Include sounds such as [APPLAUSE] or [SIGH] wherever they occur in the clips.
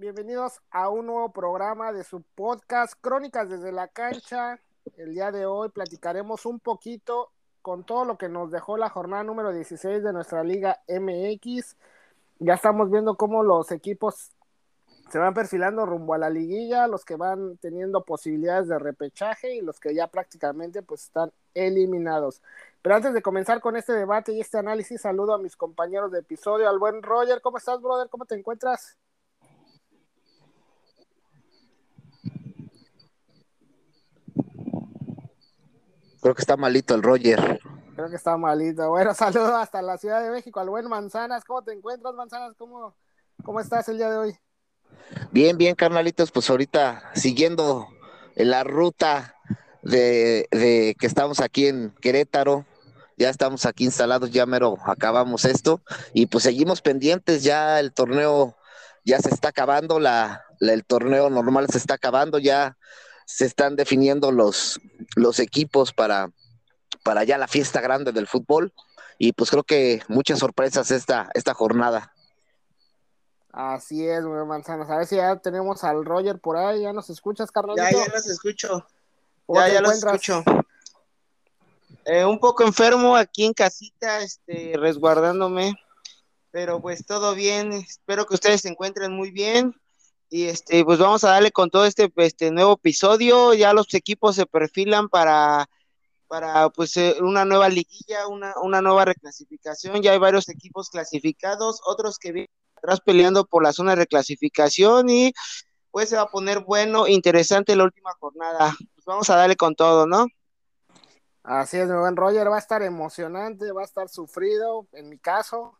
bienvenidos a un nuevo programa de su podcast Crónicas desde la cancha. El día de hoy platicaremos un poquito con todo lo que nos dejó la jornada número 16 de nuestra Liga MX. Ya estamos viendo cómo los equipos se van perfilando rumbo a la liguilla, los que van teniendo posibilidades de repechaje y los que ya prácticamente pues están eliminados. Pero antes de comenzar con este debate y este análisis, saludo a mis compañeros de episodio, al buen Roger, ¿cómo estás, brother? ¿Cómo te encuentras? Creo que está malito el Roger. Creo que está malito. Bueno, [LAUGHS] saludo hasta la Ciudad de México, al buen Manzanas. ¿Cómo te encuentras, Manzanas? ¿Cómo, cómo estás el día de hoy? Bien, bien, carnalitos, pues ahorita siguiendo la ruta de, de que estamos aquí en Querétaro, ya estamos aquí instalados, ya mero acabamos esto y pues seguimos pendientes, ya el torneo ya se está acabando, la, el torneo normal se está acabando, ya se están definiendo los, los equipos para, para ya la fiesta grande del fútbol y pues creo que muchas sorpresas esta, esta jornada. Así es, güey, manzanas. A ver si ya tenemos al Roger por ahí. ¿Ya nos escuchas, carnalito? Ya, ya los escucho. Ya, ya los escucho. Eh, un poco enfermo aquí en casita, este, resguardándome, pero pues todo bien, espero que ustedes se encuentren muy bien y este, pues vamos a darle con todo este, este nuevo episodio, ya los equipos se perfilan para, para pues eh, una nueva liguilla, una, una nueva reclasificación, ya hay varios equipos clasificados, otros que vienen atrás peleando por la zona de reclasificación y pues se va a poner bueno, interesante la última jornada, pues vamos a darle con todo, ¿no? Así es, mi Roger, va a estar emocionante, va a estar sufrido, en mi caso,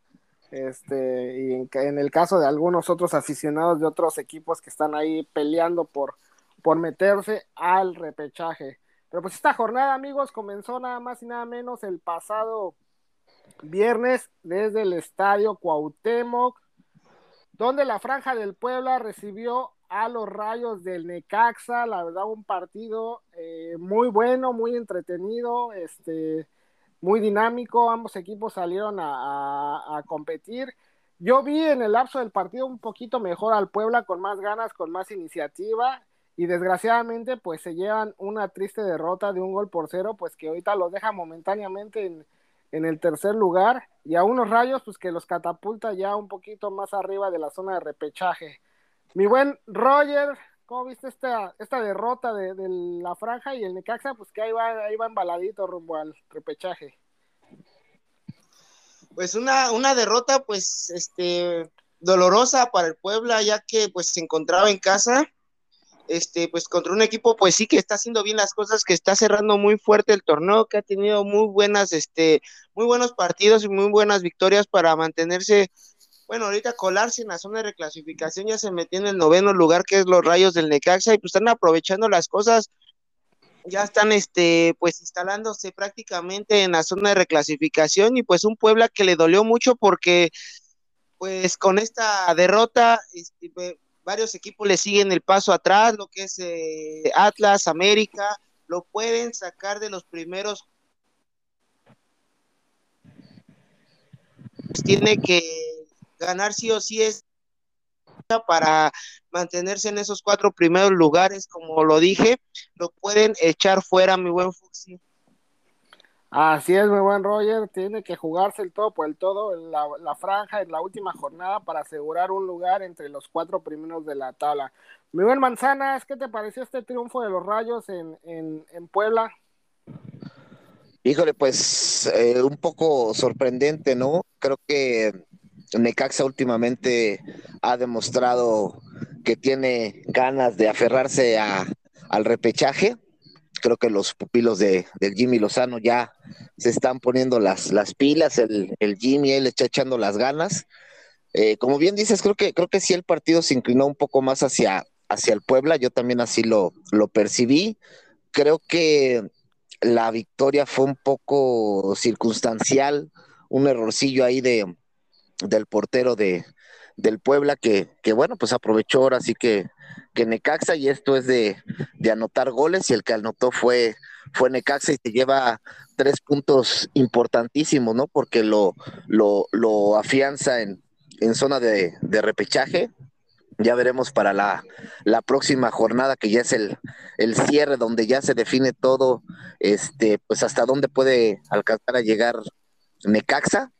este, y en, el caso de algunos otros aficionados de otros equipos que están ahí peleando por, por meterse al repechaje. Pero pues esta jornada, amigos, comenzó nada más y nada menos el pasado viernes desde el estadio Cuauhtémoc, donde la Franja del Puebla recibió a los rayos del Necaxa, la verdad un partido eh, muy bueno, muy entretenido, este, muy dinámico, ambos equipos salieron a, a, competir. Yo vi en el lapso del partido un poquito mejor al Puebla, con más ganas, con más iniciativa, y desgraciadamente pues se llevan una triste derrota de un gol por cero, pues que ahorita los deja momentáneamente en, en el tercer lugar, y a unos rayos pues que los catapulta ya un poquito más arriba de la zona de repechaje. Mi buen Roger, ¿cómo viste esta, esta derrota de, de, la franja y el Necaxa? Pues que ahí va, ahí va embaladito rumbo al repechaje. Pues una, una derrota, pues, este, dolorosa para el Puebla, ya que pues se encontraba en casa, este, pues contra un equipo, pues sí que está haciendo bien las cosas, que está cerrando muy fuerte el torneo, que ha tenido muy buenas, este, muy buenos partidos y muy buenas victorias para mantenerse bueno, ahorita colarse en la zona de reclasificación ya se metió en el noveno lugar, que es los rayos del Necaxa, y pues están aprovechando las cosas, ya están este, pues instalándose prácticamente en la zona de reclasificación, y pues un Puebla que le dolió mucho porque pues con esta derrota, este, varios equipos le siguen el paso atrás, lo que es eh, Atlas, América, lo pueden sacar de los primeros. Tiene que ganar sí o sí es para mantenerse en esos cuatro primeros lugares, como lo dije, lo pueden echar fuera, mi buen Fuxi. Así es, mi buen Roger, tiene que jugarse el todo por el todo en la, la, franja en la última jornada para asegurar un lugar entre los cuatro primeros de la tabla. Mi buen Manzanas, ¿qué te pareció este triunfo de los Rayos en, en, en Puebla? Híjole, pues eh, un poco sorprendente, ¿no? Creo que Necaxa últimamente ha demostrado que tiene ganas de aferrarse a, al repechaje. Creo que los pupilos de, Jimmy Lozano ya se están poniendo las, las pilas, el, el Jimmy él está echando las ganas. Eh, como bien dices, creo que, creo que sí el partido se inclinó un poco más hacia, hacia el Puebla, yo también así lo, lo percibí. Creo que la victoria fue un poco circunstancial, un errorcillo ahí de, del portero de, del Puebla que, que, bueno, pues aprovechó ahora sí que, que Necaxa y esto es de, de, anotar goles y el que anotó fue, fue Necaxa y se lleva tres puntos importantísimos, ¿no? Porque lo, lo, lo afianza en, en zona de, de, repechaje. Ya veremos para la, la, próxima jornada, que ya es el, el cierre, donde ya se define todo, este, pues hasta dónde puede alcanzar a llegar Necaxa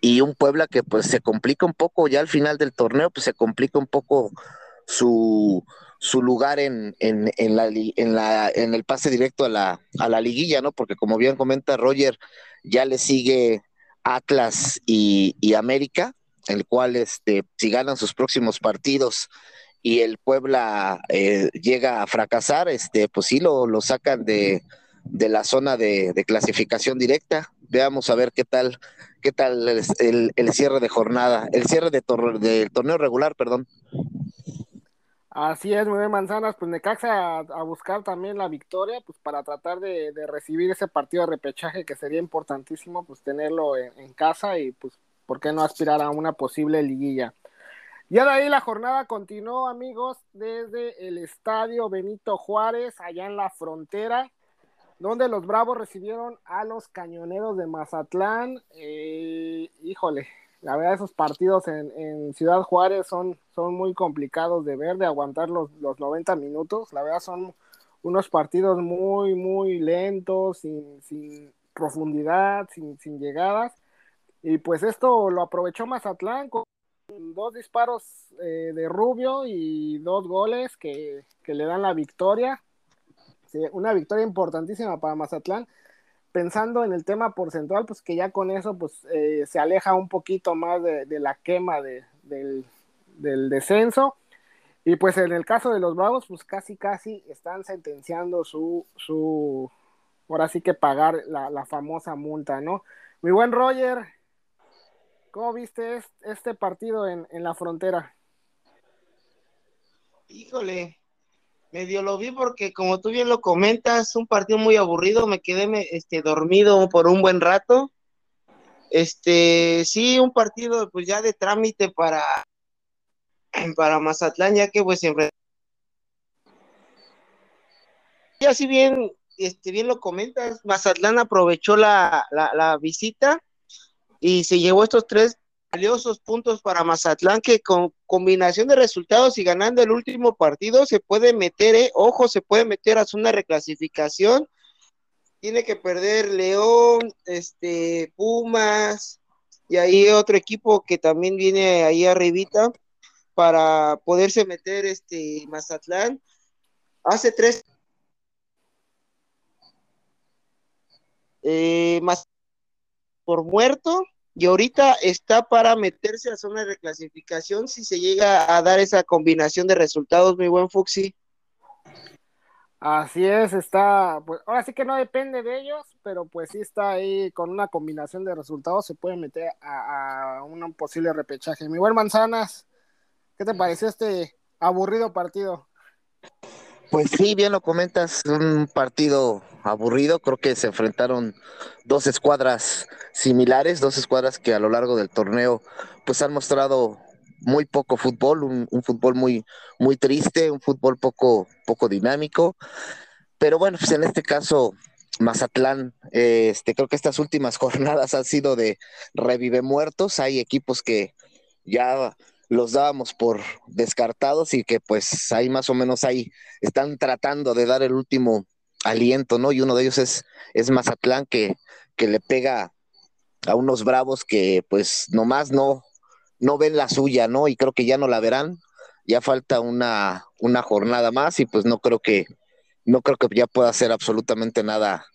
y un Puebla que pues se complica un poco ya al final del torneo, pues se complica un poco su, su lugar en, en, en, la, en, la, en el pase directo a la, a la liguilla, ¿no? Porque como bien comenta Roger, ya le sigue Atlas y, y América, el cual este, si ganan sus próximos partidos y el Puebla eh, llega a fracasar, este, pues sí lo, lo sacan de, de la zona de, de, clasificación directa. Veamos a ver qué tal, qué tal el, cierre de jornada, el cierre de tor del torneo regular, perdón. Así es, bien, Manzanas, pues Necaxa a, a, buscar también la victoria, pues para tratar de, de, recibir ese partido de repechaje que sería importantísimo, pues tenerlo en, en, casa y pues, ¿por qué no aspirar a una posible liguilla? Ya de ahí la jornada continuó, amigos, desde el estadio Benito Juárez, allá en la frontera, donde los Bravos recibieron a los Cañoneros de Mazatlán. Eh, híjole, la verdad esos partidos en, Ciudad Juárez son, son muy complicados de ver, de aguantar los, los 90 minutos. La verdad son unos partidos muy, muy lentos, sin, profundidad, sin, sin llegadas. Y pues esto lo aprovechó Mazatlán con dos disparos eh, de Rubio y dos goles que, que le dan la victoria una victoria importantísima para Mazatlán. Pensando en el tema porcentual, pues que ya con eso pues eh, se aleja un poquito más de, la quema de, del, descenso. Y pues en el caso de los Bravos, pues casi casi están sentenciando su, su ahora sí que pagar la, la famosa multa, ¿no? Mi buen Roger, ¿cómo viste este partido en, en la frontera? Híjole, medio lo vi porque como tú bien lo comentas, un partido muy aburrido, me quedé este, dormido por un buen rato. Este, sí, un partido pues ya de trámite para, para Mazatlán, ya que pues siempre... Y así bien, este, bien lo comentas, Mazatlán aprovechó la, la, la visita y se llevó estos tres valiosos puntos para Mazatlán que con combinación de resultados y ganando el último partido se puede meter, eh, ojo, se puede meter a una reclasificación. Tiene que perder León, este, Pumas y ahí otro equipo que también viene ahí arribita para poderse meter este Mazatlán. Hace tres eh, más por muerto y ahorita está para meterse a zona de reclasificación si se llega a dar esa combinación de resultados, mi buen Fuxi. Así es, está, pues ahora sí que no depende de ellos, pero pues sí está ahí con una combinación de resultados, se puede meter a, a un posible repechaje. Mi buen Manzanas, ¿qué te pareció este aburrido partido? Pues sí, bien lo comentas, un partido aburrido, creo que se enfrentaron dos escuadras similares, dos escuadras que a lo largo del torneo pues han mostrado muy poco fútbol, un, fútbol muy, muy triste, un fútbol poco, poco dinámico, pero bueno, pues en este caso Mazatlán, este, creo que estas últimas [LAUGHS] jornadas han sido de revive muertos, hay equipos que ya los dábamos por descartados y que pues ahí más o menos ahí están tratando de dar el último aliento, ¿no? Y uno de ellos es, es Mazatlán que, que le pega a unos bravos que pues nomás no, no ven la suya, ¿no? Y creo que ya no la verán. Ya falta una, una jornada más y pues no creo que, no creo que ya pueda hacer absolutamente nada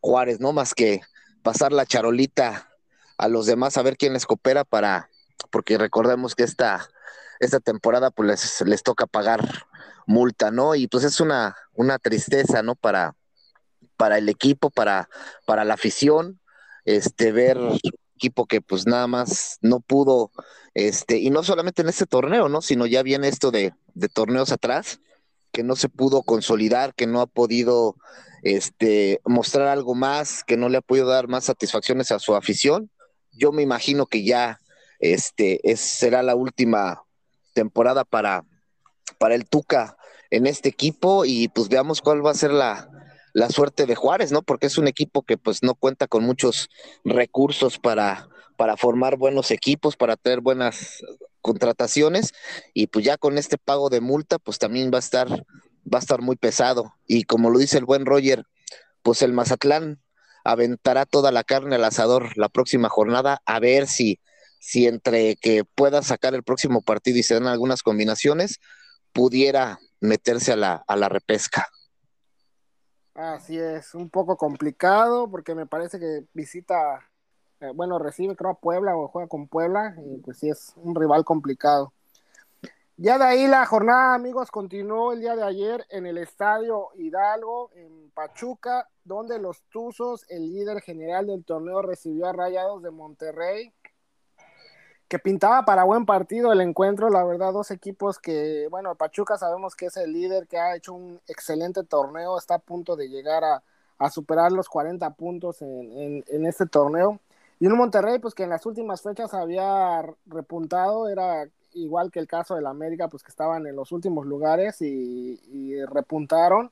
Juárez, ¿no? Más que pasar la charolita a los demás a ver quién les coopera para, porque recordemos que esta, esta temporada pues les, les toca pagar multa, ¿no? Y pues es una, una tristeza, ¿no? Para, para el equipo, para, para la afición, este, ver equipo que pues nada más no pudo, este, y no solamente en este torneo, ¿no? Sino ya viene esto de, de torneos atrás, que no se pudo consolidar, que no ha podido este, mostrar algo más, que no le ha podido dar más satisfacciones a su afición. Yo me imagino que ya este, es, será la última temporada para, para el Tuca en este equipo y pues veamos cuál va a ser la, la suerte de Juárez, ¿no? Porque es un equipo que pues no cuenta con muchos recursos para, para formar buenos equipos, para tener buenas contrataciones y pues ya con este pago de multa pues también va a estar va a estar muy pesado y como lo dice el buen Roger, pues el Mazatlán aventará toda la carne al asador la próxima jornada a ver si si entre que pueda sacar el próximo partido y se dan algunas combinaciones pudiera meterse a la, a la repesca. Así es, un poco complicado porque me parece que visita, eh, bueno, recibe creo a Puebla o juega con Puebla y pues sí es un rival complicado. Ya de ahí la jornada, amigos, continuó el día de ayer en el Estadio Hidalgo, en Pachuca, donde los Tuzos, el líder general del torneo, recibió a Rayados de Monterrey que pintaba para buen partido el encuentro, la verdad, dos equipos que, bueno, Pachuca sabemos que es el líder, que ha hecho un excelente torneo, está a punto de llegar a, superar los 40 puntos en, este torneo. Y un Monterrey, pues que en las últimas fechas había repuntado, era igual que el caso del América, pues que estaban en los últimos lugares y repuntaron.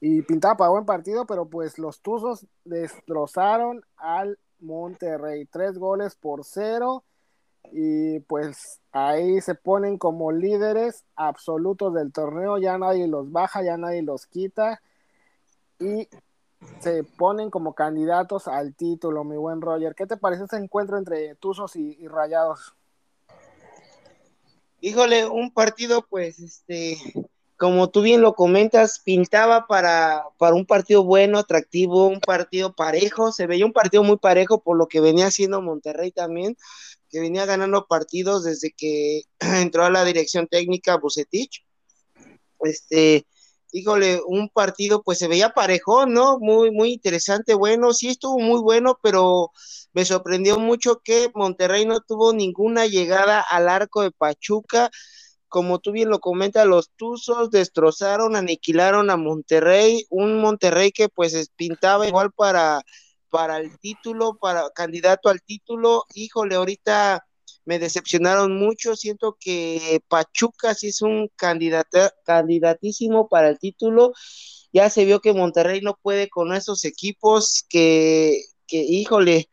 Y pintaba para buen partido, pero pues los Tuzos destrozaron al Monterrey. Tres goles por cero y pues ahí se ponen como líderes absolutos del torneo, ya nadie los baja, ya nadie los quita y se ponen como candidatos al título, mi buen Roger. ¿Qué te parece ese encuentro entre Tuzos y, Rayados? Híjole, un partido pues este como tú bien lo comentas, pintaba para, para un partido bueno, atractivo, un partido parejo, se veía un partido muy parejo por lo que venía haciendo Monterrey también, que venía ganando partidos desde que [CLEARS THROAT] entró a la dirección técnica Bucetich. Este, híjole, un partido pues se veía parejo, ¿no? Muy, muy interesante, bueno, sí estuvo muy bueno, pero me sorprendió mucho que Monterrey no tuvo ninguna llegada al arco de Pachuca. Como tú bien lo comentas, los Tuzos destrozaron, aniquilaron a Monterrey, un Monterrey que pues pintaba igual para para el título, para candidato al título. Híjole, ahorita me decepcionaron mucho. Siento que Pachuca sí es un candidato, candidatísimo para el título. Ya se vio que Monterrey no puede con esos equipos que, que híjole,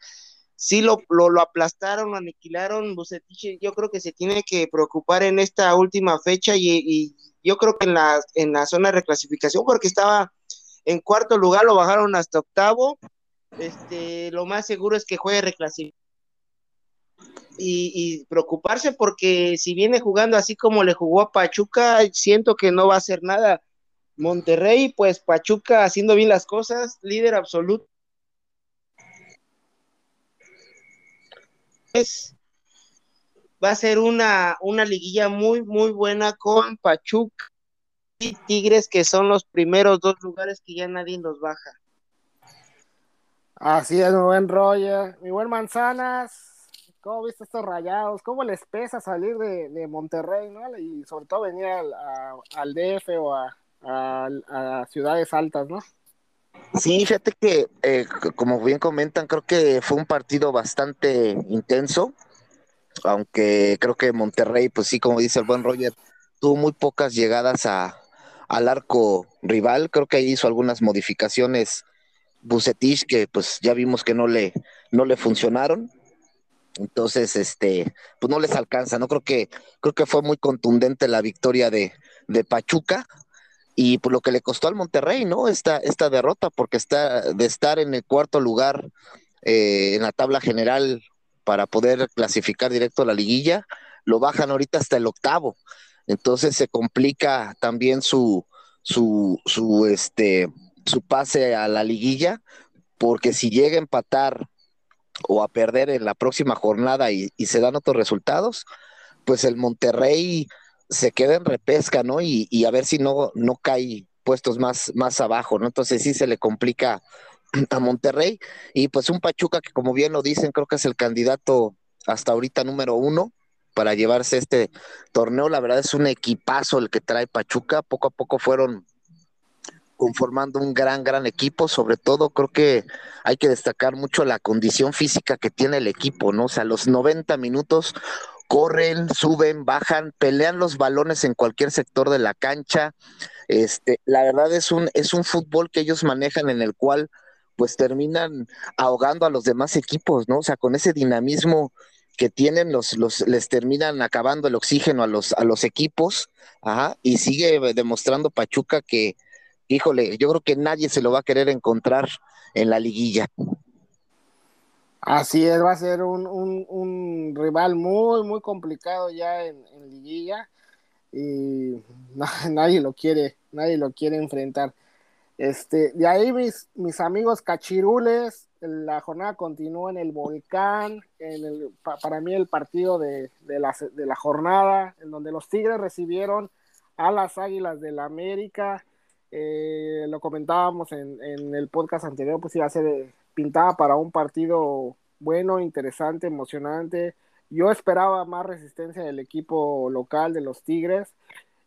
sí lo, lo, aplastaron, lo aniquilaron. Bucetich, yo creo que se tiene que preocupar en esta última fecha y, y yo creo que en la, en la zona de reclasificación, porque estaba en cuarto lugar, lo bajaron hasta octavo este, lo más seguro es que juegue reclasificado. Y, preocuparse porque si viene jugando así como le jugó a Pachuca, siento que no va a hacer nada. Monterrey, pues Pachuca haciendo bien las cosas, líder absoluto. Es, va a ser una, una liguilla muy, muy buena con Pachuca y Tigres, que son los primeros dos lugares que ya nadie nos baja. Así es, mi buen Roger. Mi buen Manzanas, ¿cómo viste estos rayados? ¿Cómo les pesa salir de, Monterrey, no? Y sobre todo venir al, al DF o a, ciudades altas, ¿no? Sí, fíjate que, eh, como bien comentan, creo que fue un partido bastante intenso, aunque creo que Monterrey, pues sí, como dice el buen Roger, tuvo muy pocas llegadas a, al arco rival, creo que hizo algunas modificaciones Bucetich, que pues ya vimos que no le, no le funcionaron. Entonces, este, pues no les alcanza, ¿no? Creo que, creo que fue muy contundente la victoria de, de Pachuca y por pues, lo que le costó al Monterrey, ¿no? Esta, esta derrota, porque está de estar en el cuarto lugar eh, en la tabla general para poder clasificar directo a la liguilla, lo bajan ahorita hasta el octavo. Entonces se complica también su, su, su, este, su pase a la liguilla, porque si llega a empatar o a perder en la próxima jornada y, se dan otros resultados, pues el Monterrey se queda en repesca, ¿no? Y, a ver si no, no cae puestos más, más abajo, ¿no? Entonces sí se le complica a Monterrey y pues un Pachuca que como bien lo dicen creo que es el candidato hasta ahorita número uno para llevarse este torneo. La verdad es un equipazo el que trae Pachuca. Poco a poco fueron conformando un gran, gran equipo. Sobre todo creo que hay que destacar mucho la condición física que tiene el equipo, ¿no? O sea, los 90 minutos corren, suben, bajan, pelean los balones en cualquier sector de la cancha. Este, la verdad es un, es un fútbol que ellos manejan en el cual pues terminan ahogando a los demás equipos, ¿no? O sea, con ese dinamismo que tienen, los, los, les terminan acabando el oxígeno a los, a los equipos, ajá, y sigue demostrando Pachuca que, híjole, yo creo que nadie se lo va a querer encontrar en la liguilla. Así es, va a ser un, un, rival muy, muy complicado ya en, en liguilla y [LAUGHS] nadie lo quiere, nadie lo quiere enfrentar. Este, de ahí mis, mis amigos cachirules, la jornada continúa en el volcán, en el, para mí el partido de, de, la, de la jornada, en donde los Tigres recibieron a las Águilas del la América. Eh, lo comentábamos en, en, el podcast anterior, pues iba a ser pintada para un partido bueno, interesante, emocionante. Yo esperaba más resistencia del equipo local de los Tigres.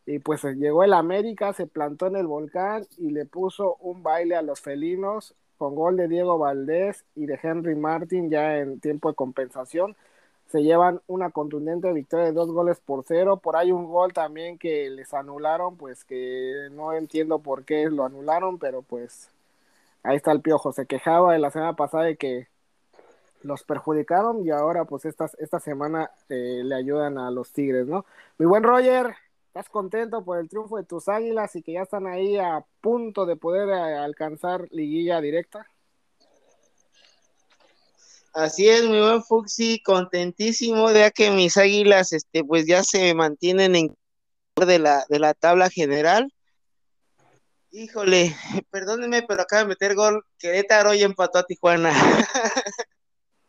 Y pues llegó el América, se plantó en el volcán y le puso un baile a los felinos con gol de Diego Valdés y de Henry Martin ya en tiempo de compensación. Se llevan una contundente victoria de dos goles por cero. Por ahí un gol también que les anularon, pues que no entiendo por qué lo anularon, pero pues ahí está el piojo. Se quejaba de la semana pasada de que los perjudicaron y ahora pues esta, esta semana eh, le ayudan a los Tigres, ¿no? Mi buen Roger, ¿estás contento por el triunfo de tus Águilas y que ya están ahí a punto de poder eh, alcanzar liguilla directa? Así es, mi buen Fuxi, contentísimo de que mis Águilas este pues ya se mantienen en de la de la tabla general. Híjole, [LAUGHS] perdónenme, pero acaba de meter gol Querétaro y empató a Tijuana. [LAUGHS]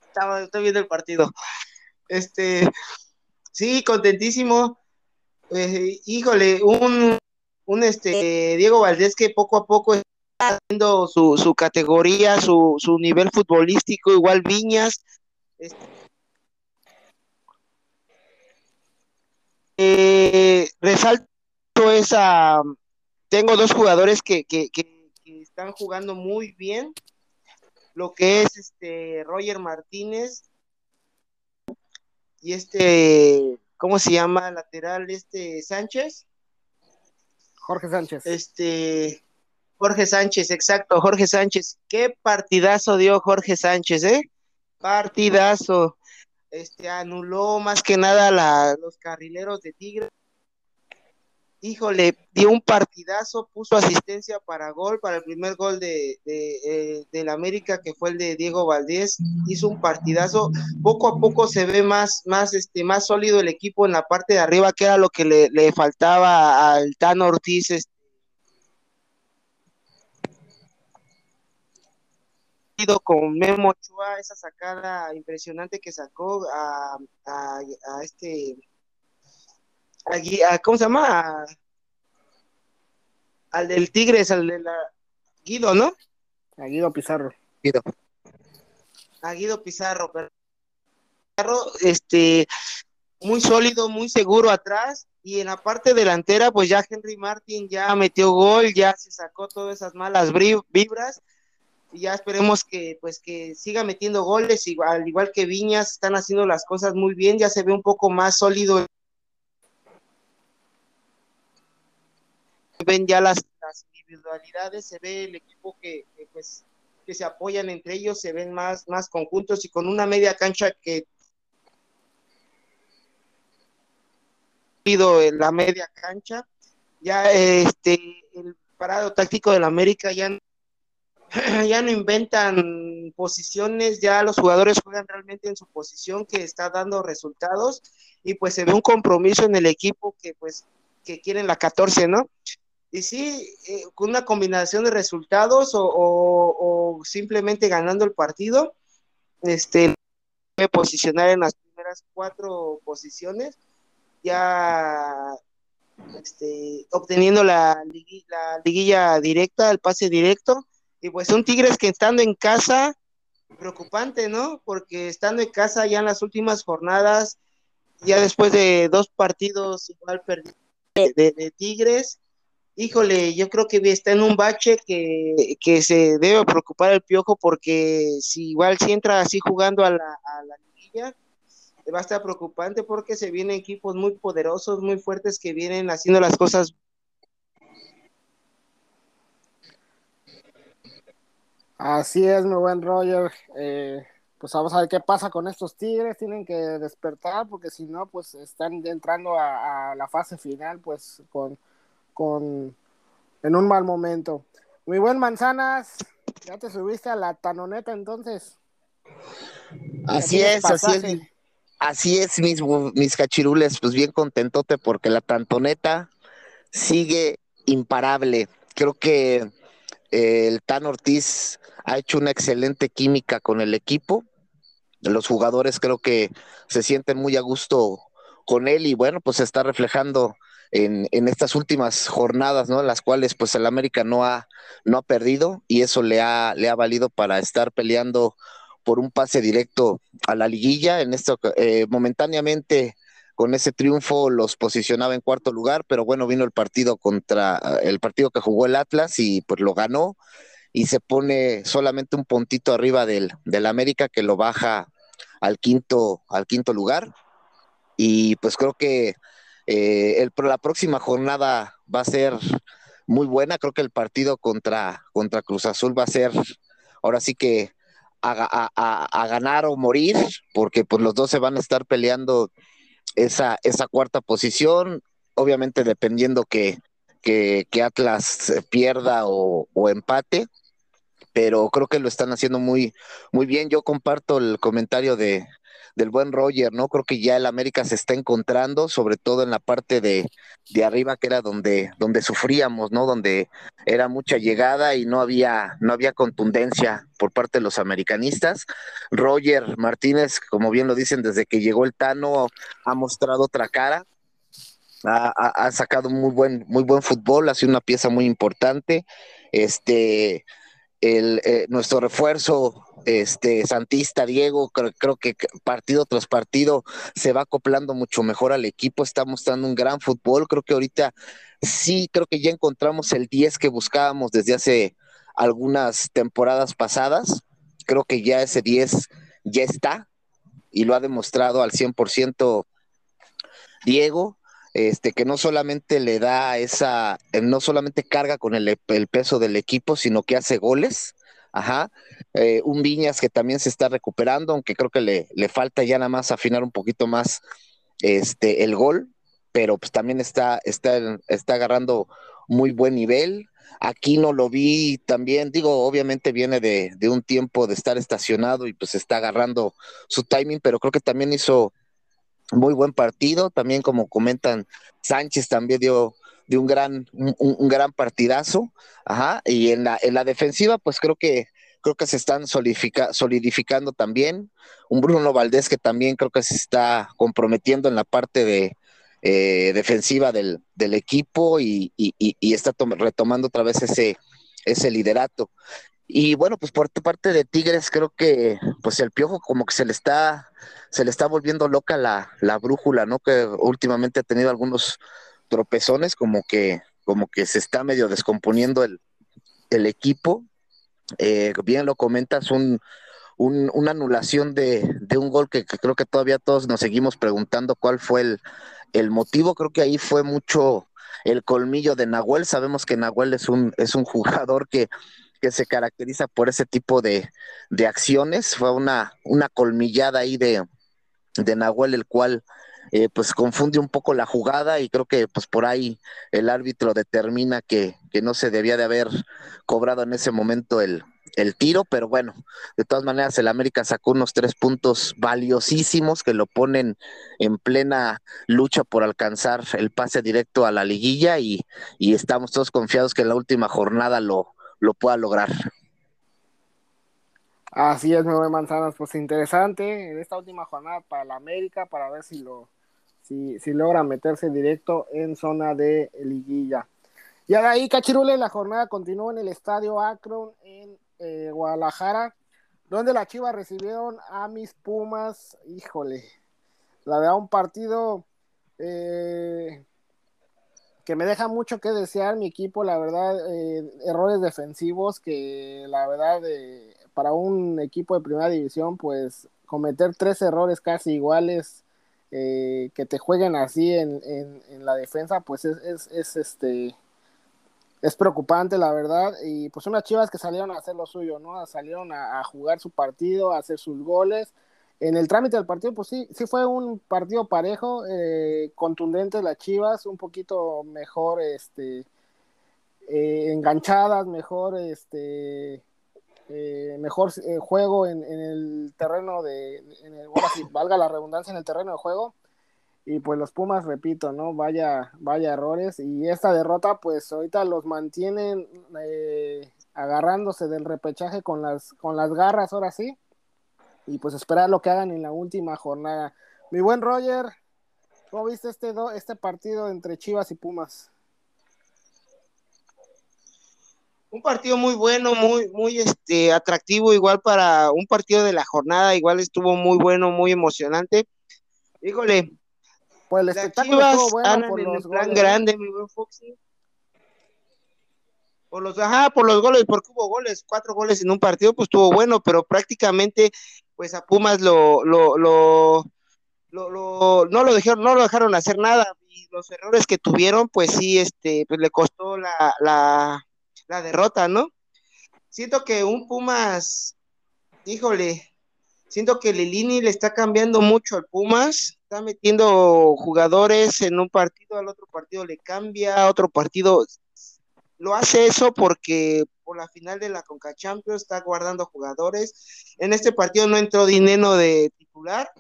estaba, estoy viendo el partido. Este, sí, contentísimo. Eh, híjole, un, un este Diego Valdés que poco a poco haciendo su, su categoría, su, su nivel futbolístico, igual Viñas. Este, eh, resalto esa. Tengo dos jugadores que, que, que, que están jugando muy bien lo que es este Roger Martínez y este, ¿cómo se llama? Lateral, este Sánchez. Jorge Sánchez. Este, Jorge Sánchez, exacto, Jorge Sánchez. Qué partidazo dio Jorge Sánchez, ¿eh? Partidazo. Este, anuló más que nada los carrileros de Tigre híjole, dio un partidazo, puso asistencia para gol, para el primer gol de, de, eh, América, que fue el de Diego Valdés, hizo un partidazo, poco a poco se ve más, más, este, más sólido el equipo en la parte de arriba, que era lo que le, le faltaba al Tan Ortiz, este, con Memo Ochoa, esa sacada impresionante que sacó a, a, a este ¿cómo se llama? al del Tigres, al de la Guido, ¿no? A Guido Pizarro. Guido. A Guido Pizarro, pero este muy sólido, muy seguro atrás y en la parte delantera pues ya Henry Martin ya metió gol, ya se sacó todas esas malas vibras ya esperemos que pues que siga metiendo goles, igual, al igual que Viñas están haciendo las cosas muy bien, ya se ve un poco más sólido. Ven ya las, individualidades, se ve el equipo que, pues que se apoyan entre ellos, se ven más, más conjuntos y con una media cancha que en la media cancha, ya este el parado táctico del América ya, [CLEARS THROAT] ya no inventan posiciones, ya los jugadores juegan realmente en su posición que está dando resultados y pues se ve un compromiso en el equipo que pues que quieren la 14, ¿no? Y sí, eh, con una combinación de resultados o, simplemente ganando el partido, este, posicionar en las primeras cuatro posiciones, ya este, obteniendo la liguilla directa, el pase directo, Y pues son Tigres que estando en casa, preocupante, ¿no? Porque estando en casa ya en las últimas jornadas, ya después de dos partidos igual perdidos de, Tigres, híjole, yo creo que está en un bache que, que, se debe preocupar el piojo porque si igual si entra así jugando a la, a la liguilla, va a estar preocupante porque se vienen equipos muy poderosos, muy fuertes que vienen haciendo las cosas Así es, mi buen Roger. Eh, pues vamos a ver qué pasa con estos Tigres. Tienen que despertar porque si no, pues están entrando a, la fase final, pues con, con en un mal momento. Muy buen Manzanas, ya te subiste a la tanoneta entonces. Así es, así es. Así es, mis, mis cachirules, pues bien contentote porque la tantoneta sigue imparable. Creo que el Tan Ortiz ha hecho una excelente química con el equipo. Los jugadores creo que se sienten muy a gusto con él y bueno, pues se está reflejando en, estas últimas jornadas, ¿no? Las cuales pues el América no ha, no ha perdido y eso le ha, le ha valido para estar peleando por un pase directo a la liguilla. En esto, eh, momentáneamente con ese triunfo los posicionaba en cuarto lugar, pero bueno, vino el partido contra el partido que jugó el Atlas y pues lo ganó y se pone solamente un puntito arriba del, del América que lo baja al quinto, al quinto lugar. Y pues creo que eh, el, la próxima jornada va a ser muy buena. Creo que el partido contra, contra Cruz Azul va a ser ahora sí que a, a, ganar o morir, porque pues los dos se van a estar peleando esa, esa cuarta posición, obviamente dependiendo que, que, Atlas pierda o, empate, pero creo que lo están haciendo muy, muy bien. Yo comparto el comentario de, del buen Roger, ¿no? Creo que ya el América se está encontrando, sobre todo en la parte de, de, arriba, que era donde, donde sufríamos, ¿no? Donde era mucha llegada y no había, no había contundencia por parte de los americanistas. Roger Martínez, como bien lo dicen, desde que llegó el Tano, ha mostrado otra cara, ha, sacado muy buen, muy buen fútbol, ha sido una pieza muy importante. Este, el, eh, nuestro refuerzo este Santista Diego, creo, creo, que partido tras partido se va acoplando mucho mejor al equipo, está mostrando un gran fútbol, creo que ahorita sí, creo que ya encontramos el 10 que buscábamos desde hace algunas temporadas pasadas, creo que ya ese 10 ya está y lo ha demostrado al 100% Diego, este, que no solamente le da esa, eh, no solamente carga con el, peso del equipo, sino que hace goles. Ajá. Eh, un Viñas que también se está recuperando, aunque creo que le, le, falta ya nada más afinar un poquito más este, el gol, pero pues también está, está, está agarrando muy buen nivel. Aquí no lo vi también, digo, obviamente viene de, de un tiempo de estar estacionado y pues está agarrando su timing, pero creo que también hizo muy buen partido, también como comentan, Sánchez también dio, de un gran, un, gran partidazo, y en la, en la defensiva, pues creo que creo que se están solidificando también. Un Bruno Valdés que también creo que se está comprometiendo en la parte de eh, defensiva del, del equipo y, y, y, está retomando otra vez ese, ese liderato. Y bueno, pues por parte de Tigres creo que pues el piojo como que se le está, se le está volviendo loca la, la brújula, ¿no? Que últimamente ha tenido algunos tropezones, como que, como que se está medio descomponiendo el, el equipo. Eh, bien lo comentas, un, un, una anulación de, de un gol que, creo que todavía todos nos seguimos preguntando cuál fue el, el motivo. Creo que ahí fue mucho el colmillo de Nahuel. Sabemos que Nahuel es un, es un jugador que que se caracteriza por ese tipo de, de acciones. Fue una, una colmillada ahí de, de Nahuel, el cual eh, pues confunde un poco la jugada y creo que pues por ahí el árbitro determina que, que no se debía de haber cobrado en ese momento el, el tiro, pero bueno, de todas maneras el América sacó unos tres puntos valiosísimos que lo ponen en plena lucha por alcanzar el pase directo a la liguilla y, y estamos todos confiados que en la última jornada lo, lo pueda lograr. Así es, Nueve Manzanas, pues interesante en esta última jornada para la América, para ver si lo si, si logra meterse directo en zona de liguilla. Y ahí, Cachirule, la jornada continuó en el estadio Akron en eh, Guadalajara, donde las Chivas recibieron a mis Pumas. Híjole, la verdad, un partido eh, que me deja mucho que desear mi equipo, la verdad, eh, errores defensivos que la verdad para un equipo de primera división, pues cometer tres errores casi iguales que te jueguen así en, en, la defensa, pues es, es, es este es preocupante, la verdad. Y pues unas chivas que salieron a hacer lo suyo, ¿no? Salieron a, jugar su partido, a hacer sus goles. En el trámite del partido, pues sí, sí fue un partido parejo, eh, contundente las chivas, un poquito mejor, este, eh, enganchadas, mejor, este, eh, mejor juego en, el terreno de, valga la redundancia, en el terreno de juego y pues los Pumas, repito, ¿no? Vaya, vaya errores. Y esta derrota, pues ahorita los mantienen eh, agarrándose del repechaje con las, con las garras, ahora sí. Y pues esperar lo que hagan en la última jornada. Mi buen Roger, ¿cómo viste este, este partido entre Chivas y Pumas? Un partido muy bueno, muy, muy este, atractivo, igual para un partido de la jornada, igual estuvo muy bueno, muy emocionante. Híjole, pues el espectáculo estuvo bueno por los plan grande, mi buen Foxy. Por los, ajá, por los goles, porque hubo goles, cuatro goles en un partido, pues estuvo bueno, pero prácticamente, pues a Pumas lo, lo, lo, lo, no lo dejaron, no lo dejaron hacer nada, y los errores que tuvieron, pues sí, este, pues le costó la, la, la derrota, ¿no? Siento que un Pumas, híjole, siento que Lilini le está cambiando mucho al Pumas, está metiendo jugadores en un partido, al otro partido le cambia, a otro partido lo hace eso porque por la final de la Conca Champions está guardando jugadores. En este partido no entró Dineno de titular.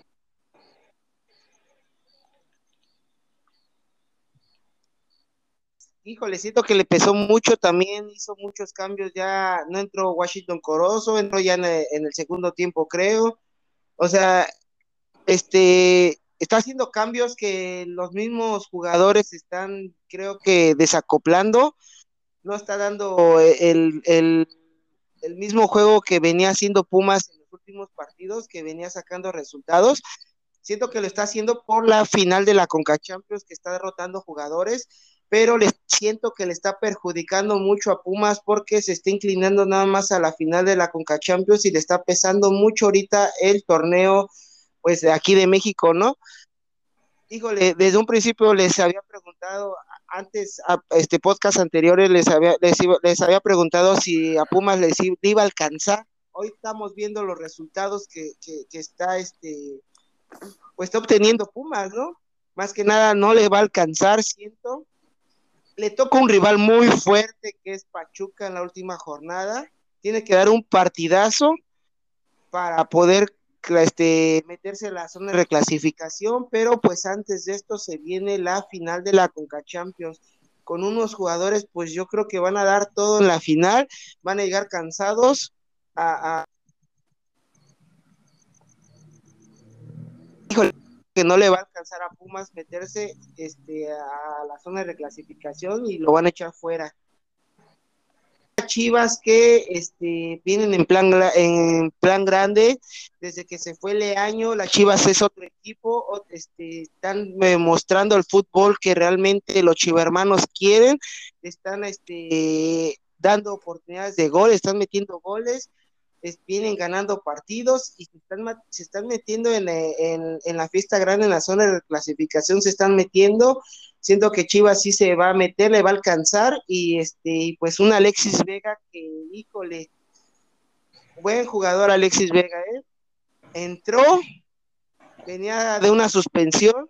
Híjole, siento que le pesó mucho también, hizo muchos cambios, ya no entró Washington Corozo, entró ya en el, en el segundo tiempo, creo. O sea, este, está haciendo cambios que los mismos jugadores están, creo que, desacoplando. No está dando el, el, mismo juego que venía haciendo Pumas en los últimos partidos, que venía sacando resultados. Siento que lo está haciendo por la final de la Conca Champions, que está derrotando jugadores, pero le siento que le está perjudicando mucho a Pumas porque se está inclinando nada más a la final de la Conca Champions y le está pesando mucho ahorita el torneo pues de aquí de México, ¿no? Híjole, desde un principio les había preguntado, antes, a, este podcast anteriores les había, les, había preguntado si a Pumas les iba a alcanzar. Hoy estamos viendo los resultados que, que, está este pues está obteniendo Pumas, ¿no? Más que nada no le va a alcanzar, siento. Le toca un rival muy fuerte que es Pachuca en la última jornada. Tiene que dar un partidazo para poder este, meterse en la zona de reclasificación, pero pues antes de esto se viene la final de la Conca Champions con unos jugadores, pues yo creo que van a dar todo en la final, van a llegar cansados a, que no le va a alcanzar a Pumas meterse este, a la zona de reclasificación y lo van a echar fuera. Chivas que este, vienen en plan, en plan grande, desde que se fue Leaño, la Chivas es otro equipo, este, están eh, mostrando el fútbol que realmente los chivermanos quieren, están este, dando oportunidades de gol, están metiendo goles, vienen ganando partidos y se están, se están metiendo en, en, en, la fiesta grande, en la zona de clasificación, se están metiendo siento que Chivas sí se va a meter, le va a alcanzar y este pues un Alexis Vega que híjole buen jugador Alexis Vega, ¿eh? Entró, venía de una suspensión,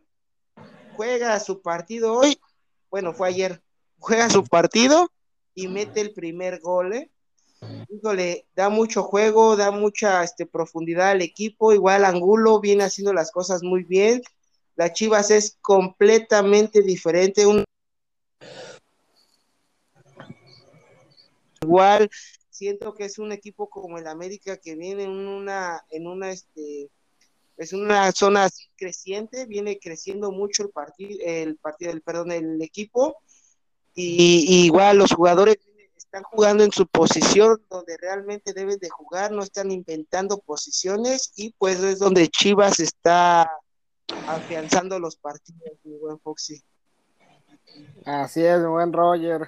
juega su partido hoy, bueno, fue ayer, juega su partido y mete el primer gol, ¿eh? Híjole, da mucho juego, da mucha este, profundidad al equipo, igual Angulo viene haciendo las cosas muy bien, la Chivas es completamente diferente. Igual siento que es un equipo como el América que viene en una, en una, este, es una zona creciente, viene creciendo mucho el partido, el partido, el, perdón, el equipo. y, igual los jugadores están jugando en su posición donde realmente deben de jugar, no están inventando posiciones y pues es donde Chivas está afianzando los partidos, mi buen Foxy. Así es, mi buen Roger.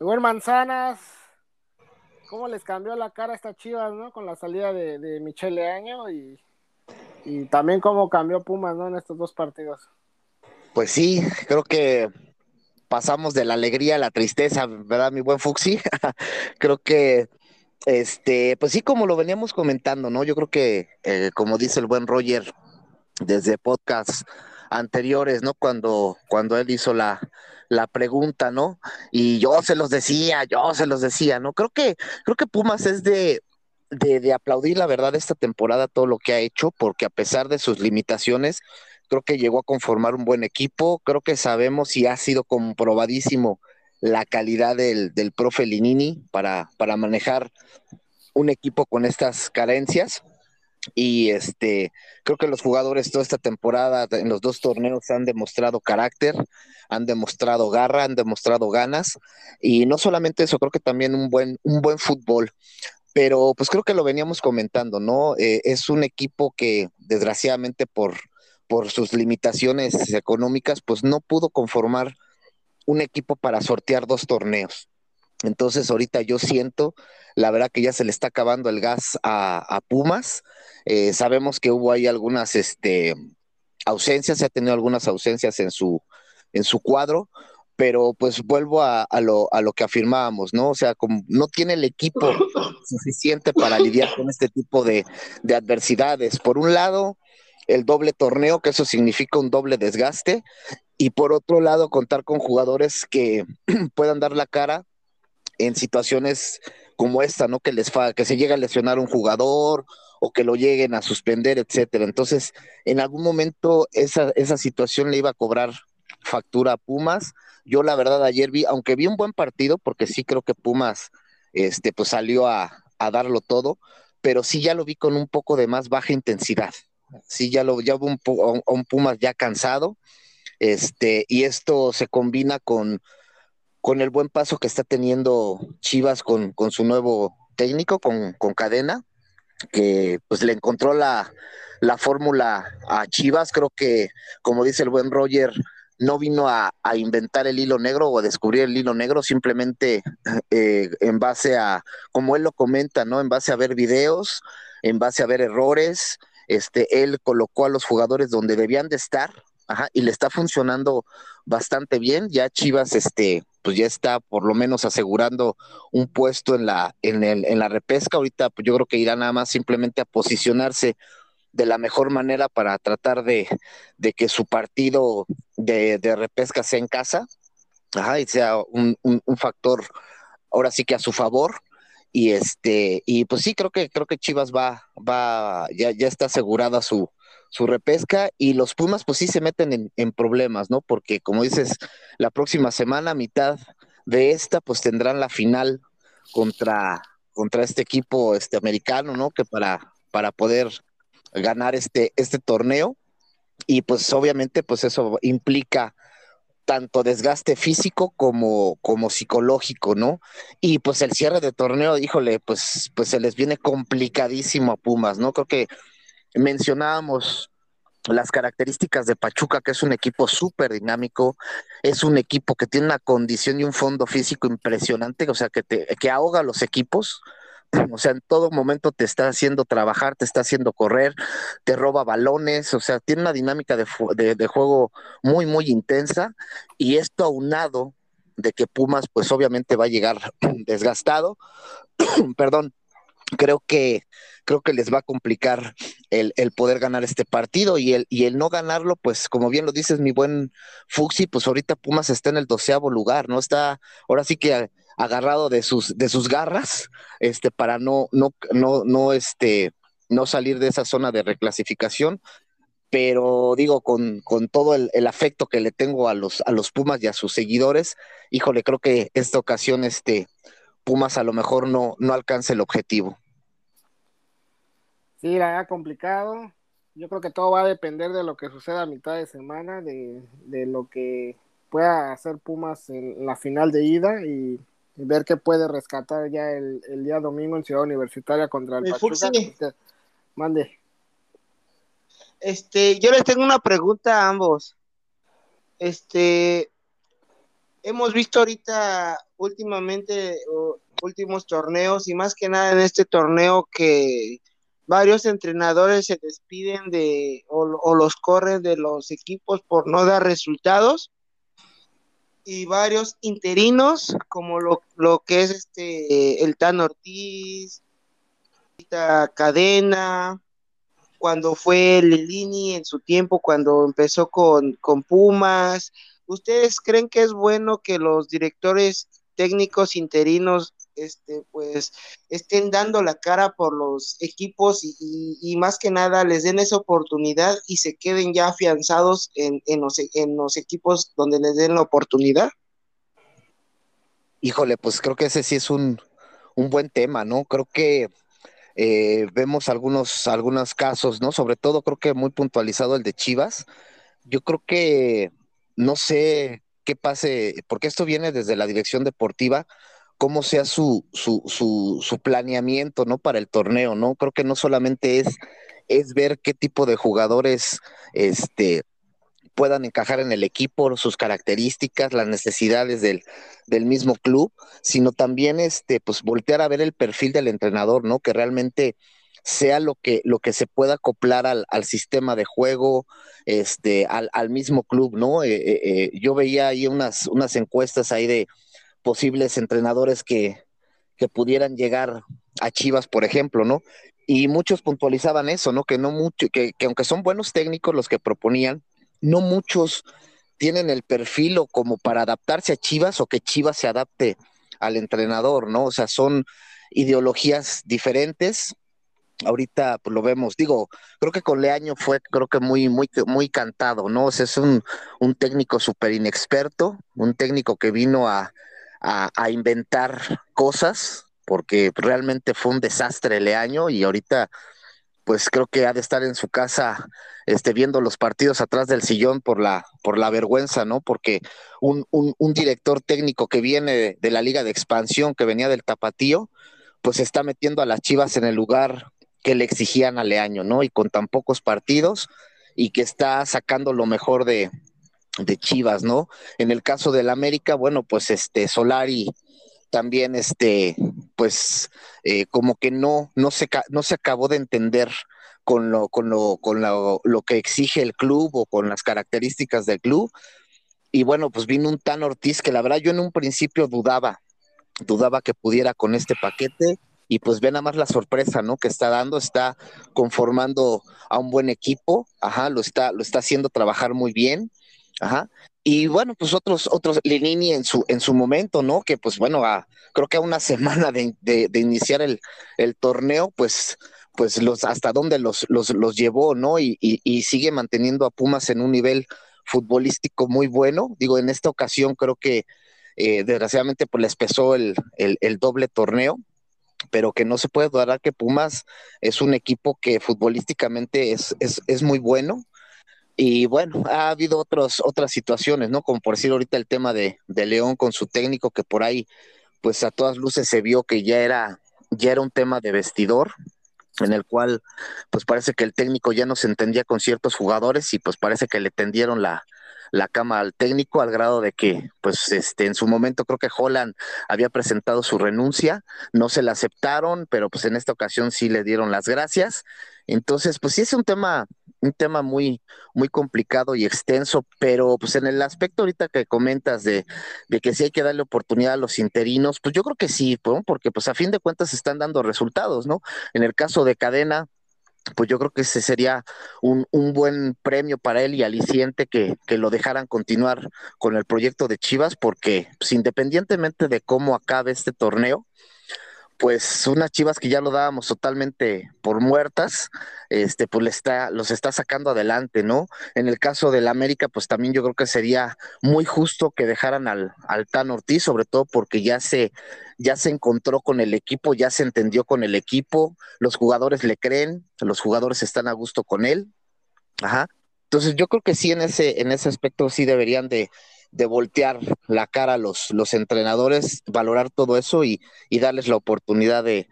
Mi buen Manzanas, ¿cómo les cambió la cara a estas Chivas, no? Con la salida de, de Michele Año y, y también cómo cambió Pumas, ¿no? En estos dos partidos. Pues sí, creo que pasamos de la alegría a la tristeza, ¿verdad, mi buen Fuxi? [LAUGHS] creo que, este, pues sí, como lo veníamos comentando, ¿no? Yo creo que, eh, como dice el buen Roger, desde podcasts anteriores, ¿no? Cuando, cuando él hizo la, la pregunta, ¿no? Y yo se los decía, yo se los decía, ¿no? Creo que, creo que Pumas es de, de, de aplaudir, la verdad, esta temporada, todo lo que ha hecho, porque a pesar de sus limitaciones, creo que llegó a conformar un buen equipo, creo que sabemos y ha sido comprobadísimo la calidad del, del profe Linini para, para manejar un equipo con estas carencias. Y este, creo que los jugadores toda esta temporada en los dos torneos han demostrado carácter, han demostrado garra, han demostrado ganas. Y no solamente eso, creo que también un buen, un buen fútbol. Pero pues creo que lo veníamos comentando, ¿no? Eh, es un equipo que desgraciadamente por, por sus limitaciones económicas, pues no pudo conformar un equipo para sortear dos torneos. Entonces ahorita yo siento, la verdad que ya se le está acabando el gas a, Pumas. Eh, sabemos que hubo ahí algunas este, ausencias, se ha tenido algunas ausencias en su, en su cuadro, pero pues vuelvo a, lo, a lo que afirmábamos, ¿no? O sea, como no tiene el equipo [LAUGHS] suficiente para lidiar con este tipo de, de adversidades. Por un lado, el doble torneo, que eso significa un doble desgaste, y por otro lado contar con jugadores que [CLEARS THROAT] puedan dar la cara en situaciones como esta, ¿no? Que les fa que se llegue a lesionar un jugador o que lo lleguen a suspender, etcétera. Entonces, en algún momento esa, esa situación le iba a cobrar factura a Pumas. Yo la verdad ayer vi, aunque vi un buen partido, porque sí creo que Pumas este, pues salió a, a darlo todo, pero sí ya lo vi con un poco de más baja intensidad sí, ya lo, ya un, un Pumas ya cansado, este, y esto se combina con, con el buen paso que está teniendo Chivas con, con su nuevo técnico, con, con Cadena, que pues le encontró la, la fórmula a Chivas, creo que, como dice el buen Roger, no vino a, a, inventar el hilo negro o a descubrir el hilo negro, simplemente eh, en base a, como él lo comenta, ¿no? En base a ver videos, en base a ver errores, este, él colocó a los jugadores donde debían de estar, ajá, y le está funcionando bastante bien. Ya Chivas, este, pues ya está por lo menos asegurando un puesto en la, en el, en la repesca. Ahorita, pues yo creo que irá nada más simplemente a posicionarse de la mejor manera para tratar de, de que su partido de, repesca sea en casa, ajá, y sea un, un factor ahora sí que a su favor y este y pues sí creo que creo que Chivas va va ya ya está asegurada su su repesca y los Pumas pues sí se meten en, en problemas no porque como dices la próxima semana mitad de esta pues tendrán la final contra contra este equipo este americano no que para para poder ganar este este torneo. Y pues obviamente pues eso implica tanto desgaste físico como, como psicológico, ¿no? Y pues el cierre de torneo, híjole, pues, pues se les viene complicadísimo a Pumas, ¿no? Creo que mencionábamos las características de Pachuca, que es un equipo súper dinámico, es un equipo que tiene una condición y un fondo físico impresionante, o sea, que, te, que ahoga a los equipos, o sea, en todo momento te está haciendo trabajar, te está haciendo correr, te roba balones, o sea, tiene una dinámica de, de, juego muy, muy intensa y esto aunado de que Pumas pues obviamente va a llegar [CLEARS THROAT] desgastado, [CLEARS THROAT] perdón, creo que creo que les va a complicar el, el, poder ganar este partido y el, y el no ganarlo, pues como bien lo dices mi buen Fuxi, pues ahorita Pumas está en el doceavo lugar, ¿no? Está, ahora sí que agarrado de sus, de sus garras, este, para no, no, no, no, este, no salir de esa zona de reclasificación. Pero digo, con, con todo el, afecto que le tengo a los, a los Pumas y a sus seguidores, híjole, creo que esta ocasión, este, Pumas a lo mejor no, no alcanza el objetivo. Sí, era complicado. Yo creo que todo va a depender de lo que suceda a mitad de semana, de, de lo que pueda hacer Pumas en la final de ida y, ver qué puede rescatar ya el, día domingo en Ciudad Universitaria contra el, Pachuca. Mande. Este, yo les tengo una pregunta a ambos. Este, hemos visto ahorita últimamente últimos torneos y más que nada en este torneo que varios entrenadores se despiden de o, los corren de los equipos por no dar resultados y varios interinos como lo, lo que es este el Tan Ortiz, Cadena, cuando fue Lelini en su tiempo, cuando empezó con, con Pumas. ¿Ustedes creen que es bueno que los directores técnicos interinos este, pues estén dando la cara por los equipos y, más que nada les den esa oportunidad y se queden ya afianzados en, en, los, en los equipos donde les den la oportunidad? Híjole, pues creo que ese sí es un, un buen tema, ¿no? Creo que eh, vemos algunos, algunos casos, ¿no? Sobre todo creo que muy puntualizado el de Chivas. Yo creo que no sé qué pase, porque esto viene desde la dirección deportiva, cómo sea su, su, su, su, planeamiento, ¿no? Para el torneo, ¿no? Creo que no solamente es, es ver qué tipo de jugadores este, puedan encajar en el equipo, sus características, las necesidades del, del, mismo club, sino también este, pues voltear a ver el perfil del entrenador, ¿no? Que realmente sea lo que, lo que se pueda acoplar al, al sistema de juego, este, al, al mismo club, ¿no? Eh, eh, eh, yo veía ahí unas, unas encuestas ahí de, posibles entrenadores que, que pudieran llegar a Chivas, por ejemplo, ¿no? Y muchos puntualizaban eso, ¿no? Que no mucho, que, que aunque son buenos técnicos los que proponían, no muchos tienen el perfil o como para adaptarse a Chivas o que Chivas se adapte al entrenador, ¿no? O sea, son ideologías diferentes. Ahorita pues, lo vemos, digo, creo que con Leaño fue, creo que muy, muy, muy cantado, ¿no? O sea, es un, un técnico súper inexperto, un técnico que vino a, a, inventar cosas, porque realmente fue un desastre el y ahorita pues creo que ha de estar en su casa este, viendo los partidos atrás del sillón por la, por la vergüenza, ¿no? Porque un, un, un director técnico que viene de, la liga de expansión, que venía del tapatío, pues está metiendo a las Chivas en el lugar que le exigían a Leaño, ¿no? Y con tan pocos partidos y que está sacando lo mejor de, de Chivas, ¿no? En el caso del América, bueno, pues este Solari también, este, pues eh, como que no, no se, no se acabó de entender con lo, con lo, con lo, lo que exige el club o con las características del club. Y bueno, pues vino un Tan Ortiz que la verdad yo en un principio dudaba, dudaba que pudiera con este paquete y pues ve nada más la sorpresa, ¿no? Que está dando, está conformando a un buen equipo, ajá, lo está, lo está haciendo trabajar muy bien Ajá. Y bueno, pues otros, otros, Lenini en su, en su momento, ¿no? Que pues bueno, a, creo que a una [LAUGHS] semana de, de, iniciar el, el, torneo, pues, pues los, hasta dónde los, los, los llevó, ¿no? Y, y, sigue manteniendo a Pumas en un nivel futbolístico muy bueno. Digo, en esta ocasión creo que eh, desgraciadamente pues les pesó el, el, el doble torneo, pero que no se puede dudar que Pumas es un equipo que futbolísticamente es, es, es muy bueno, y bueno, ha habido otros, otras situaciones, ¿no? Como por decir ahorita el tema de, de León con su técnico, que por ahí, pues a todas luces se vio que ya era, ya era un tema de vestidor, en el cual pues parece que el técnico ya no se entendía con ciertos jugadores y pues parece que le tendieron la, la cama al técnico al grado de que pues este en su momento creo que Holland había presentado su renuncia, no se la aceptaron, pero pues en esta ocasión sí le dieron las gracias. Entonces, pues sí es un tema un tema muy, muy complicado y extenso, pero pues en el aspecto ahorita que comentas de, de que sí hay que darle oportunidad a los interinos, pues yo creo que sí, porque pues a fin de cuentas están dando resultados, ¿no? En el caso de Cadena, pues yo creo que ese sería un, un buen premio para él y aliciente que, que, lo dejaran continuar con el proyecto de Chivas, porque pues, independientemente de cómo acabe este torneo, pues unas chivas que ya lo dábamos totalmente por muertas, este, pues le está, los está sacando adelante, ¿no? En el caso del América, pues también yo creo que sería muy justo que dejaran al, al Tan Ortiz, sobre todo porque ya se, ya se encontró con el equipo, ya se entendió con el equipo, los jugadores le creen, los jugadores están a gusto con él. Ajá. Entonces yo creo que sí en ese, en ese aspecto sí deberían de, de voltear la cara a los, los entrenadores, valorar todo eso y, darles la oportunidad de,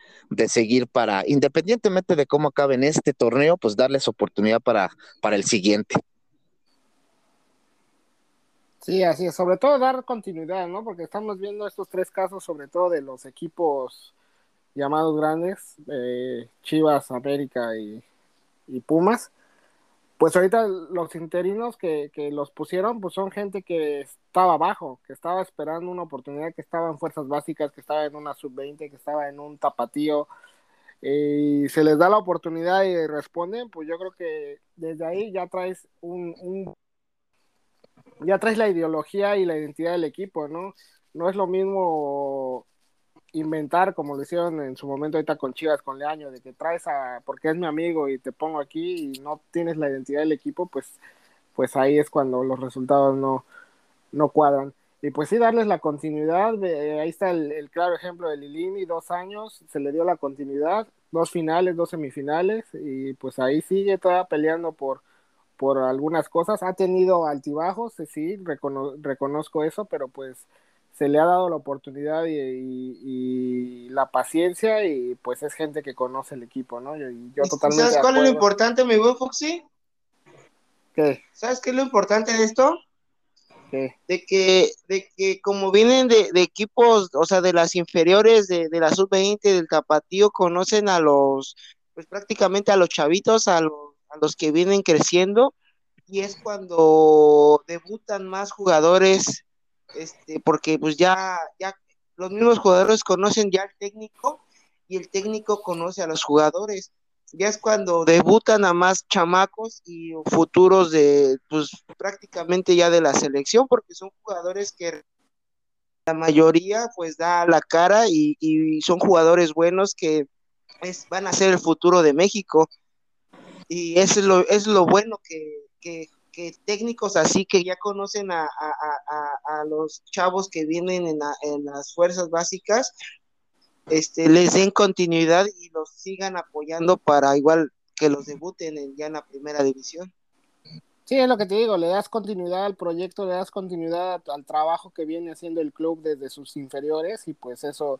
seguir para, independientemente de cómo acabe en este torneo, pues darles oportunidad para, para el siguiente. Sí, así es, sobre todo dar continuidad, ¿no? Porque estamos viendo estos tres casos, sobre todo de los equipos llamados grandes, eh, Chivas, América y, y Pumas, pues ahorita los interinos que, que, los pusieron, pues son gente que estaba abajo, que estaba esperando una oportunidad, que estaba en fuerzas básicas, que estaba en una sub-20, que estaba en un tapatío, y se les da la oportunidad y responden, pues yo creo que desde ahí ya traes un, un ya traes la ideología y la identidad del equipo, ¿no? No es lo mismo inventar, como lo hicieron en su momento ahorita con Chivas, con Leaño, de que traes a, porque es mi amigo y te pongo aquí y no tienes la identidad del equipo, pues, pues ahí es cuando los resultados no, no cuadran. Y pues sí, darles la continuidad, de, ahí está el, claro ejemplo de Lilini, dos años, se le dio la continuidad, dos finales, dos semifinales, y pues ahí sigue todavía peleando por, por algunas cosas, ha tenido altibajos, sí, reconozco eso, pero pues se le ha dado la oportunidad y, la paciencia y pues es gente que conoce el equipo, ¿no? Y yo totalmente ¿Sabes cuál es lo importante, mi buen Foxy? ¿Qué? ¿Sabes qué es lo importante de esto? ¿Qué? De que, de que como vienen de, equipos, o sea, de las inferiores de, de la sub-20, del tapatío, conocen a los, pues prácticamente a los chavitos, a los, a los que vienen creciendo, y es cuando debutan más jugadores este, porque pues ya, ya los mismos jugadores conocen ya al técnico y el técnico conoce a los jugadores. Ya es cuando debutan a más chamacos y futuros de, pues prácticamente ya de la selección, porque son jugadores que la mayoría pues da la cara y, son jugadores buenos que van a ser el futuro de México. Y eso es lo, es lo bueno que, que técnicos así que ya conocen a, los chavos que vienen en, las fuerzas básicas, este, les den continuidad y los sigan apoyando para igual que los debuten en, ya en la primera división. Sí, es lo que te digo, le das continuidad al proyecto, le das continuidad al trabajo que viene haciendo el club desde sus inferiores y pues eso,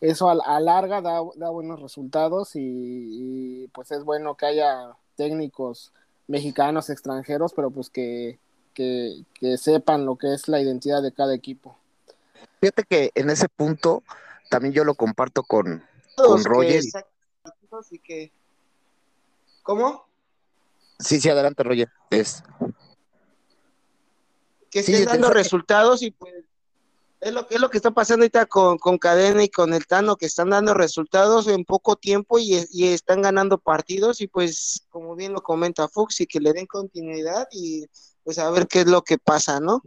eso a, larga da, buenos resultados y, pues es bueno que haya técnicos mexicanos, extranjeros, pero pues que, que, sepan lo que es la identidad de cada equipo. Fíjate que en ese punto también yo lo comparto con, con Roger. ¿Cómo? Sí, sí, adelante, Roger. Es... Que estén dando resultados y pues es lo, es lo que está pasando ahorita con, con Cadena y con el Tano, que están dando resultados en poco tiempo y, están ganando partidos y pues como bien lo comenta Fox y que le den continuidad y pues a ver qué es lo que pasa, ¿no?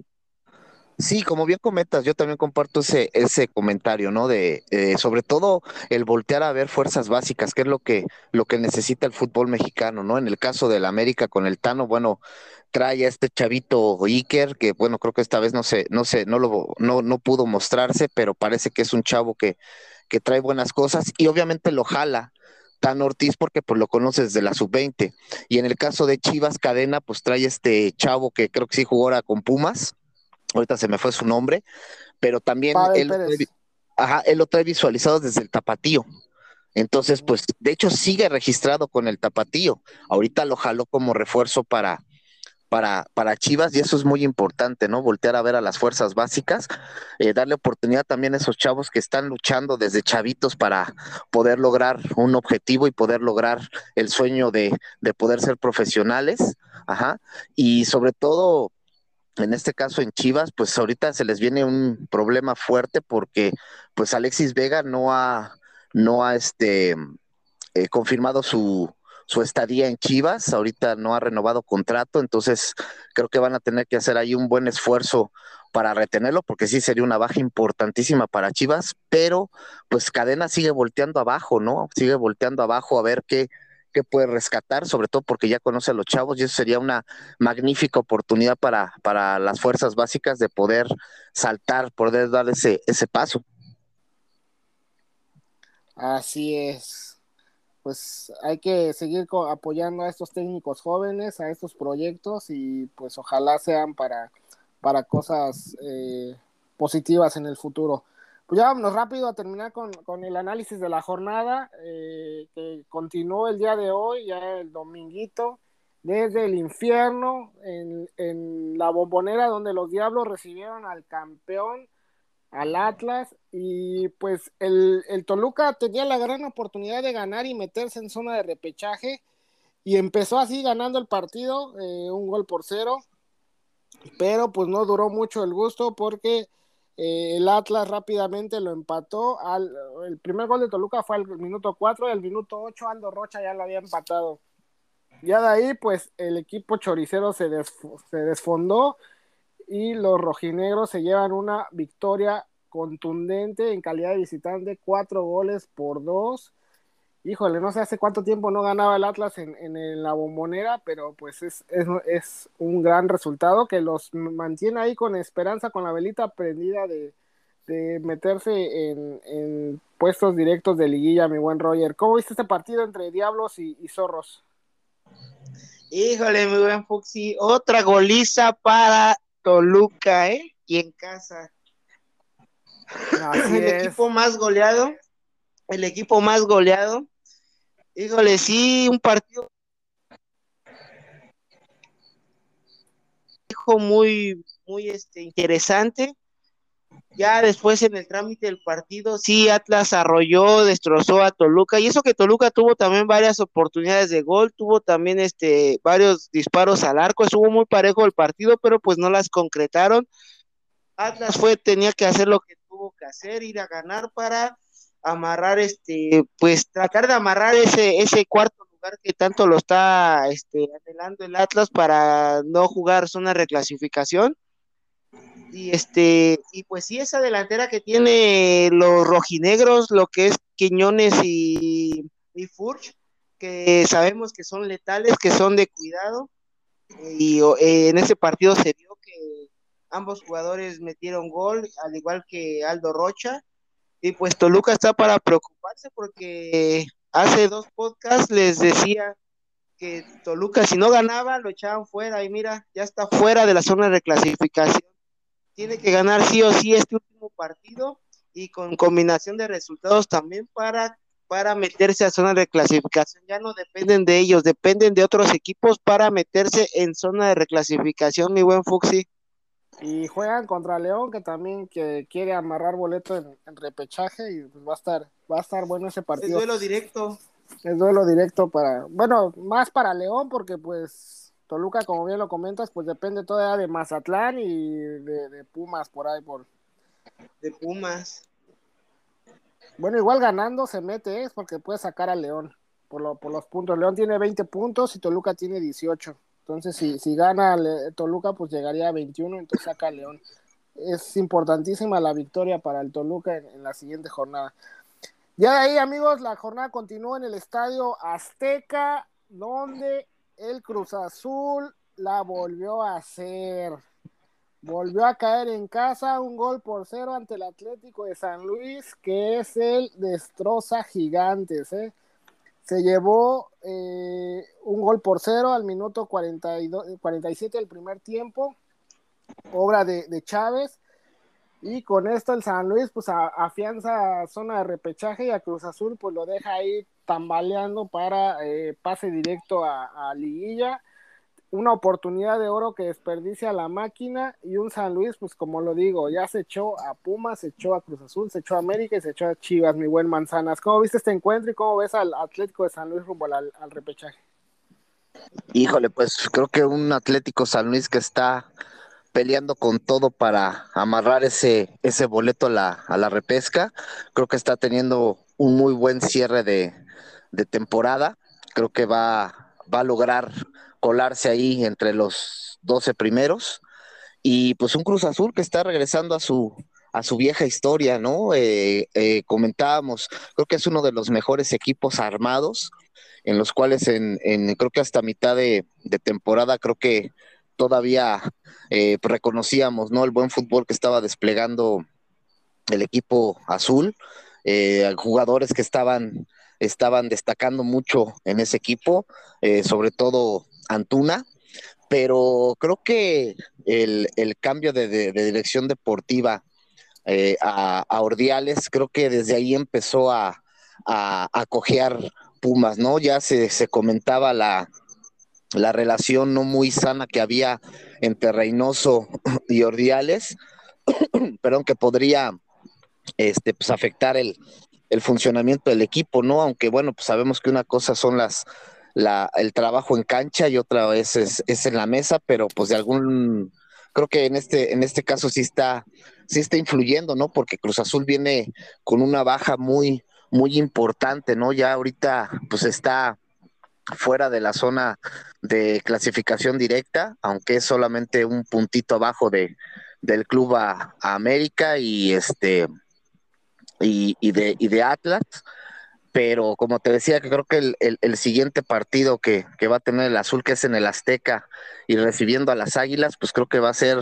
Sí, como bien comentas, yo también comparto ese, ese comentario, ¿no? De eh, sobre todo el voltear a ver fuerzas básicas, que es lo que, lo que necesita el fútbol mexicano, ¿no? En el caso del América con el Tano, bueno, trae a este chavito Iker, que bueno, creo que esta vez no sé, no sé, no lo, no, no pudo mostrarse, pero parece que es un chavo que, que trae buenas cosas, y obviamente lo jala. Tan Ortiz porque pues lo conoces desde la sub-20 y en el caso de Chivas Cadena pues trae este chavo que creo que sí jugó ahora con Pumas, ahorita se me fue su nombre, pero también él, lo trae visualizado desde el tapatío. Entonces, pues, de hecho, sigue registrado con el tapatío. Ahorita lo jaló como refuerzo para, para, para Chivas y eso es muy importante, ¿no? Voltear a ver a las fuerzas básicas, eh, darle oportunidad también a esos chavos que están luchando desde chavitos para poder lograr un objetivo y poder lograr el sueño de, de poder ser profesionales. Ajá. Y sobre todo, en este caso en Chivas, pues ahorita se les viene un problema fuerte porque pues Alexis Vega no ha, no ha este, eh, confirmado su, su estadía en Chivas, ahorita no ha renovado contrato, entonces creo que van a tener que hacer ahí un buen esfuerzo para retenerlo, porque sí sería una baja importantísima para Chivas, pero pues Cadena sigue volteando abajo, ¿no? Sigue volteando abajo a ver qué, que puede rescatar, sobre todo porque ya conoce a los chavos y eso sería una magnífica oportunidad para, para las fuerzas básicas de poder saltar, poder dar ese, ese paso. Así es. Pues hay que seguir apoyando a estos técnicos jóvenes, a estos proyectos y pues ojalá sean para, para cosas eh, positivas en el futuro. Pues ya vámonos rápido a terminar con, con el análisis de la jornada eh, que continuó el día de hoy, ya el dominguito, desde el infierno, en, en la bombonera donde los diablos recibieron al campeón, al Atlas, y pues el, el Toluca tenía la gran oportunidad de ganar y meterse en zona de repechaje, y empezó así ganando el partido, eh, un gol por cero, pero pues no duró mucho el gusto porque eh, el Atlas rápidamente lo empató. Al, el primer gol de Toluca fue al minuto 4 y al minuto 8 Aldo Rocha ya lo había empatado. Ya de ahí, pues el equipo choricero se, se desfondó y los rojinegros se llevan una victoria contundente en calidad de visitante, cuatro goles por dos híjole, no sé hace cuánto tiempo no ganaba el Atlas en, en, la bombonera, pero pues es, es, es, un gran resultado que los mantiene ahí con esperanza, con la velita prendida de, de meterse en, en, puestos directos de liguilla, mi buen Roger. ¿Cómo viste este partido entre Diablos y, y Zorros? Híjole, mi buen Fuxi, otra goliza para Toluca, ¿eh? Y en casa. [LAUGHS] el equipo más goleado, el equipo más goleado Híjole, sí, un partido muy, muy este, interesante. Ya después en el trámite del partido, sí, Atlas arrolló, destrozó a Toluca, y eso que Toluca tuvo también varias oportunidades de gol, tuvo también este varios disparos al arco, estuvo muy parejo el partido, pero pues no las concretaron. Atlas fue, tenía que hacer lo que tuvo que hacer, ir a ganar para amarrar este, pues tratar de amarrar ese, ese cuarto lugar que tanto lo está este, anhelando el Atlas para no jugar zona reclasificación. Y este, y pues sí, esa delantera que tiene los rojinegros, lo que es Quiñones y, y Furch, que sabemos que son letales, que son de cuidado. Y eh, en ese partido se vio que ambos jugadores metieron gol, al igual que Aldo Rocha y pues Toluca está para preocuparse porque hace dos podcasts les decía que Toluca si no ganaba lo echaban fuera y mira, ya está fuera de la zona de clasificación. Tiene que ganar sí o sí este último partido y con combinación de resultados también para para meterse a zona de clasificación. Ya no dependen de ellos, dependen de otros equipos para meterse en zona de reclasificación, mi buen Fuxi. Y juegan contra León, que también que quiere amarrar boleto en, repechaje y pues va a estar, va a estar bueno ese partido. Es duelo directo. Es duelo directo para, bueno, más para León, porque pues Toluca, como bien lo comentas, pues depende todavía de Mazatlán y de, Pumas por ahí por. De Pumas. Bueno, igual ganando se mete, es porque puede sacar a León por, lo, por los puntos. León tiene 20 puntos y Toluca tiene 18. Entonces, si, si gana Toluca, pues llegaría a 21, entonces saca León. Es importantísima la victoria para el Toluca en, la siguiente jornada. Ya de ahí, amigos, la jornada continúa en el estadio Azteca, donde el Cruz Azul la volvió a hacer. Volvió a caer en casa, un gol por cero ante el Atlético de San Luis, que es el destroza gigantes. ¿eh? Se llevó eh, un gol por cero al minuto 42, 47 del primer tiempo, obra de, Chávez. Y con esto el San Luis pues afianza zona de repechaje y a Cruz Azul pues lo deja ahí tambaleando para eh, pase directo a, a liguilla una oportunidad de oro que desperdicia la máquina y un San Luis, pues como lo digo, ya se echó a Pumas, se echó a Cruz Azul, se echó a América y se echó a Chivas, mi buen Manzanas. ¿Cómo viste este encuentro y cómo ves al Atlético de San Luis rumbo al, repechaje? Híjole, pues creo que un Atlético San Luis que está peleando con todo para amarrar ese, ese boleto a la, a la repesca. Creo que está teniendo un muy buen cierre de, de temporada. Creo que va, va a lograr colarse ahí entre los 12 primeros. Y pues un Cruz Azul que está regresando a su, a su vieja historia, ¿no? Eh, eh, comentábamos, creo que es uno de los mejores equipos armados, en los cuales en, creo que hasta mitad de, temporada, creo que todavía eh, reconocíamos, ¿no? El buen fútbol que estaba desplegando el equipo azul, jugadores que estaban, estaban destacando mucho en ese equipo, sobre todo Antuna, pero creo que el, cambio de, dirección deportiva eh, a, Ordiales, creo que desde ahí empezó a, a, cojear Pumas, ¿no? Ya se, se comentaba la, la relación no muy sana que había entre Reynoso y Ordiales, [COUGHS] perdón, que podría este, pues, afectar el, el, funcionamiento del equipo, ¿no? Aunque bueno, pues sabemos que una cosa son las la, el trabajo en cancha y otra vez es, en la mesa, pero pues de algún creo que en este, en este caso sí está, sí está influyendo, ¿no? Porque Cruz Azul viene con una baja muy, muy importante, ¿no? Ya ahorita pues está fuera de la zona de clasificación directa, aunque es solamente un puntito abajo de, del club a, América y este y, de, y de Atlas. Pero como te decía, que creo que el, el, siguiente partido que, que, va a tener el azul, que es en el Azteca, y recibiendo a las Águilas, pues creo que va a ser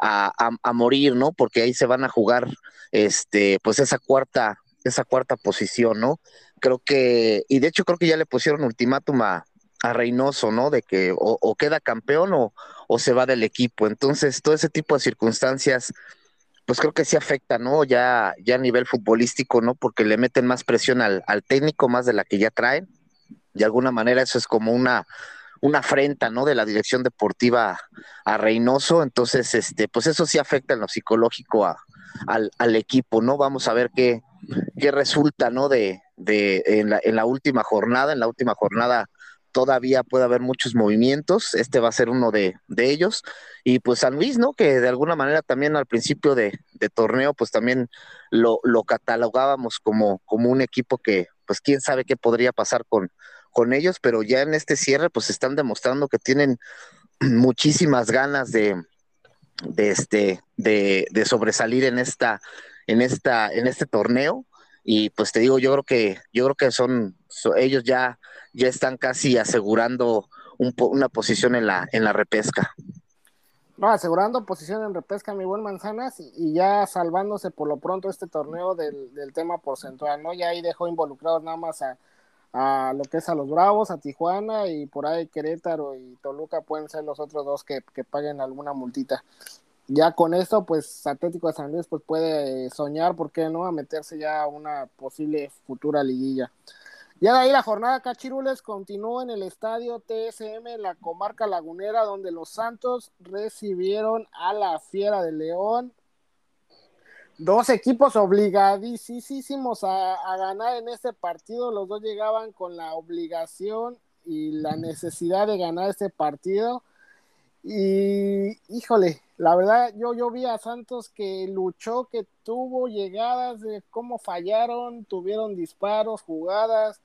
a, a, morir, ¿no? Porque ahí se van a jugar este, pues esa cuarta, esa cuarta posición, ¿no? Creo que, y de hecho creo que ya le pusieron ultimátum a, a Reynoso, ¿no? De que o, queda campeón o, o, se va del equipo. Entonces, todo ese tipo de circunstancias, pues creo que sí afecta, ¿no? Ya, ya a nivel futbolístico, ¿no? Porque le meten más presión al, al técnico, más de la que ya traen. De alguna manera eso es como una, una afrenta, ¿no? De la dirección deportiva a Reynoso. Entonces, este, pues eso sí afecta en lo psicológico a, al, al equipo, ¿no? Vamos a ver qué, qué resulta, ¿no? De, de en, la, en la última jornada, en la última jornada todavía puede haber muchos movimientos, este va a ser uno de, ellos, y pues San Luis, ¿no? Que de alguna manera también al principio de, torneo, pues también lo, lo, catalogábamos como, como un equipo que, pues quién sabe qué podría pasar con, con ellos, pero ya en este cierre, pues están demostrando que tienen [CLEARS THROAT] muchísimas ganas de, de este, de sobresalir en esta, en esta, en este torneo y pues te digo, yo creo que, yo creo que son, ellos ya, ya están casi asegurando un, una posición en la, en la repesca. No, asegurando posición en repesca, mi buen Manzanas, y, ya salvándose por lo pronto este torneo del, del tema porcentual, ¿no? Ya ahí dejó involucrados nada más a, a lo que es a los Bravos, a Tijuana y por ahí Querétaro y Toluca pueden ser los otros dos que, que paguen alguna multita ya con esto, pues Atlético de San Luis pues puede soñar, ¿por qué no?, a meterse ya a una posible futura liguilla. Ya de ahí la jornada Cachirules continuó en el estadio TSM, la comarca lagunera, donde los Santos recibieron a la Fiera de León. Dos equipos obligadísimos a, a ganar en este partido. Los dos llegaban con la obligación y la necesidad de ganar este partido. Y híjole, la verdad yo, yo vi a Santos que luchó, que tuvo llegadas de cómo fallaron, tuvieron disparos, jugadas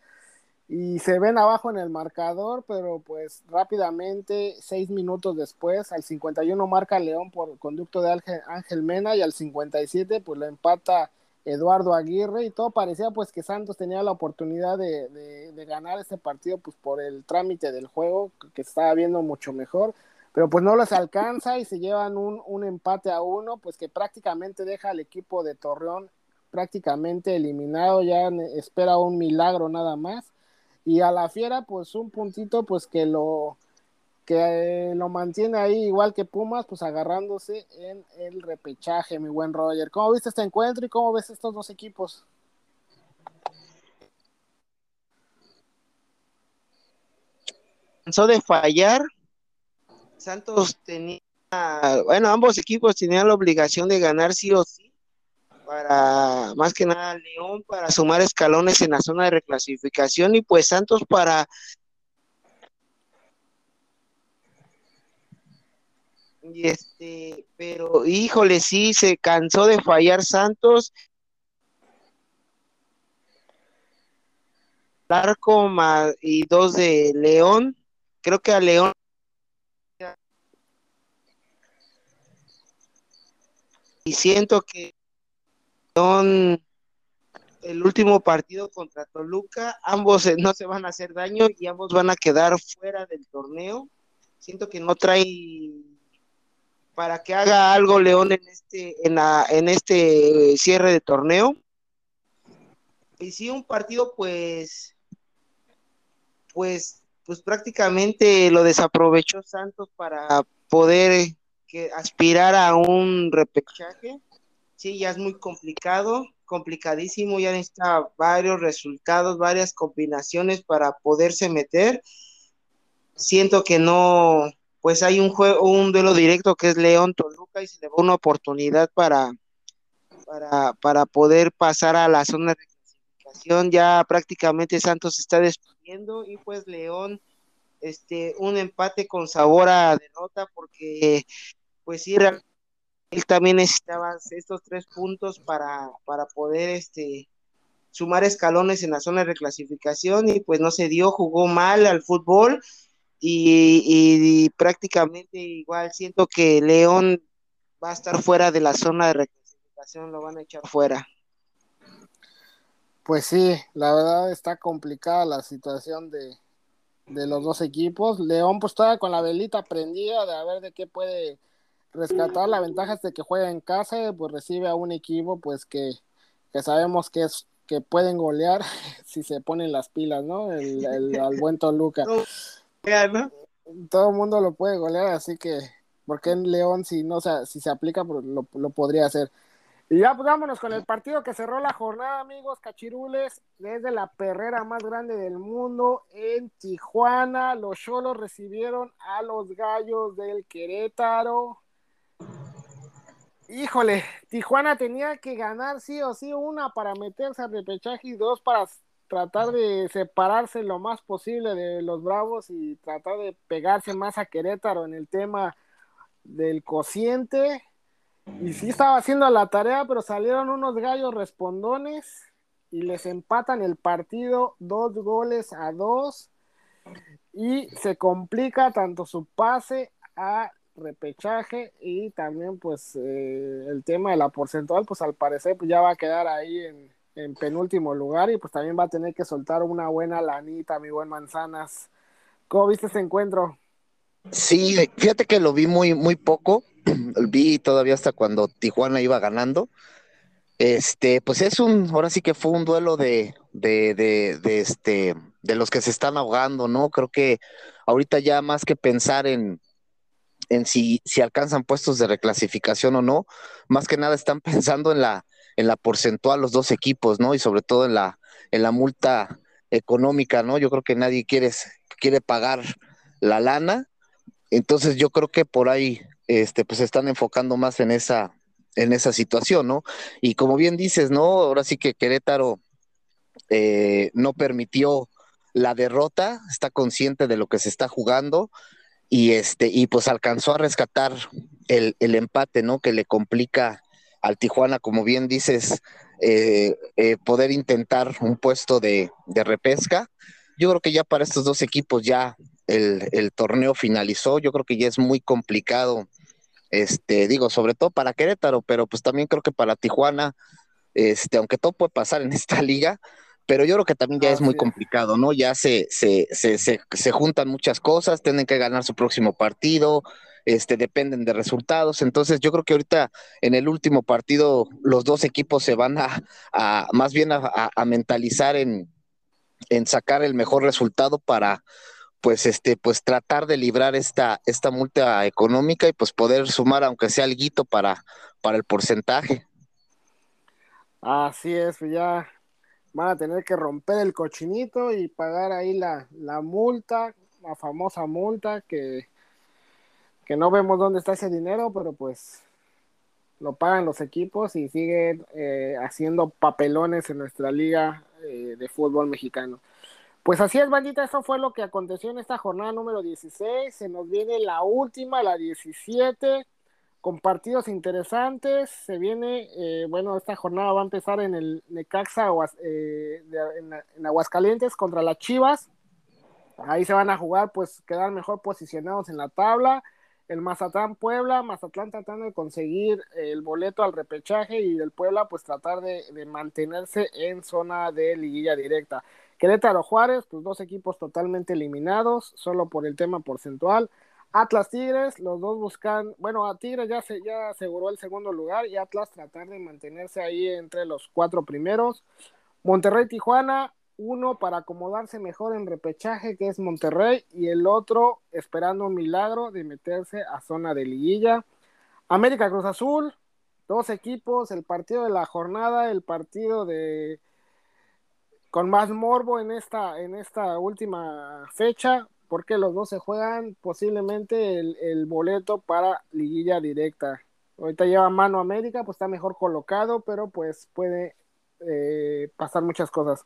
y se ven abajo en el marcador, pero pues rápidamente, seis minutos después, al 51 marca León por conducto de Ángel, Mena y al 57 pues lo empata Eduardo Aguirre y todo parecía pues que Santos tenía la oportunidad de, de, de ganar este partido pues por el trámite del juego que estaba viendo mucho mejor pero pues no les alcanza y se llevan un, un empate a uno, pues que prácticamente deja al equipo de Torreón prácticamente eliminado, ya espera un milagro nada más. Y a la fiera, pues un puntito, pues que lo que lo mantiene ahí igual que Pumas, pues agarrándose en el repechaje, mi buen Roger. ¿Cómo viste este encuentro y cómo ves estos dos equipos? Cansó de fallar Santos tenía, bueno, ambos equipos tenían la obligación de ganar sí o sí, para más que nada León para sumar escalones en la zona de reclasificación y pues Santos para y este, pero híjole, sí se cansó de fallar Santos. Arco y dos de León. Creo que a León y siento que son el último partido contra Toluca, ambos no se van a hacer daño y ambos van a quedar fuera del torneo. Siento que no trae para que haga algo León en este en, la, en este cierre de torneo. Y si un partido pues pues pues prácticamente lo desaprovechó Santos para poder que aspirar a un repechaje. Sí, ya es muy complicado, complicadísimo, ya necesita varios resultados, varias combinaciones para poderse meter. Siento que no, pues hay un juego, un duelo directo que es León Toluca y se le da una oportunidad para, para, para poder pasar a la zona de clasificación. Ya prácticamente Santos está despidiendo y pues León, este, un empate con sabor a derrota porque pues sí, él también necesitaba estos tres puntos para, para poder este, sumar escalones en la zona de reclasificación y pues no se dio, jugó mal al fútbol y, prácticamente igual siento que León va a estar fuera de la zona de reclasificación, lo van a echar fuera. Pues sí, la verdad está complicada la situación de, de los dos equipos. León pues estaba con la velita prendida de a ver de qué puede rescatar. La ventaja es de que juega en casa, pues recibe a un equipo pues que, que sabemos que es que pueden golear [LAUGHS] si se ponen las pilas, ¿no? El, el [LAUGHS] al buen Toluca. Todo el mundo lo puede golear, así que, ¿por qué en León si no si se aplica pues, lo, lo podría hacer? Y ya pues vámonos con el partido que cerró la jornada, amigos cachirules, desde la perrera más grande del mundo en Tijuana. Los Cholos recibieron a los Gallos del Querétaro. Híjole, Tijuana tenía que ganar sí o sí una para meterse al repechaje y dos para tratar de separarse lo más posible de los Bravos y tratar de pegarse más a Querétaro en el tema del cociente. Y sí estaba haciendo la tarea, pero salieron unos gallos respondones y les empatan el partido dos goles a dos y se complica tanto su pase a repechaje y también pues eh, el tema de la porcentual pues al parecer pues ya va a quedar ahí en, en, penúltimo lugar y pues también va a tener que soltar una buena lanita mi buen manzanas. ¿cómo viste ese encuentro? Sí, fíjate que lo vi muy muy poco. [CLEARS THROAT] Vi todavía hasta cuando Tijuana iba ganando. Este pues es un ahora sí que fue un duelo de de, de, de este de los que se están ahogando no creo que ahorita ya más que pensar en en si, si alcanzan puestos de reclasificación o no, más que nada están [LAUGHS] pensando en la, en la porcentual los dos equipos, ¿no? Y sobre todo en la, en la multa económica, ¿no? Yo creo que nadie quiere, quiere pagar la lana, entonces yo creo que por ahí este, pues están enfocando más en esa, en esa situación, ¿no? Y como bien dices, ¿no? Ahora sí que Querétaro eh, no permitió la derrota, está consciente de lo que se está jugando, y este, y pues alcanzó a rescatar el, el empate, ¿no? Que le complica al Tijuana, como bien dices, eh, eh, poder intentar un puesto de, de, repesca. Yo creo que ya para estos dos equipos ya el, el, torneo finalizó, yo creo que ya es muy complicado, este, digo, sobre todo para Querétaro, pero pues también creo que para Tijuana, este, aunque todo puede pasar en esta [LAUGHS] liga, pero yo creo que también ya es muy complicado, ¿no? Ya se, se, se, se, juntan muchas cosas, tienen que ganar su próximo partido, este, dependen de resultados, entonces yo creo que ahorita en el último partido los dos equipos se van a, a más bien a, a, mentalizar en, en sacar el mejor resultado para pues este pues tratar de librar esta esta multa económica y pues poder sumar aunque sea algo para para el porcentaje. Así es, ya van a tener que romper el cochinito y pagar ahí la, la multa, la famosa multa que, que no vemos dónde está ese dinero, pero pues lo pagan los equipos y siguen eh, haciendo papelones en nuestra liga eh, de fútbol mexicano. Pues así es, bandita, eso fue lo que aconteció en esta jornada número 16. Se nos viene la última, la 17 con partidos interesantes. Se viene, eh, bueno, esta jornada va a empezar en el Necaxa eh, en, Aguascalientes contra las Chivas. Ahí se van a jugar, pues quedar mejor posicionados en la tabla. El Mazatlán Puebla, Mazatlán tratando de conseguir el boleto al repechaje y el Puebla pues tratar de, de mantenerse en zona de liguilla directa. Querétaro Juárez, pues dos equipos totalmente eliminados, solo por el tema porcentual. Atlas Tigres, los dos buscan, bueno, a Tigres ya se ya aseguró el segundo lugar y Atlas tratar de mantenerse ahí entre los cuatro primeros. Monterrey Tijuana, uno para acomodarse mejor en repechaje, que es Monterrey, y el otro esperando un milagro de meterse a zona de liguilla. América Cruz Azul, dos equipos, el partido de la jornada, el partido de con más morbo en esta, en esta última fecha, porque los dos se juegan posiblemente el, boleto para liguilla directa. Ahorita lleva mano América, pues está mejor colocado, pero pues puede eh, pasar muchas cosas.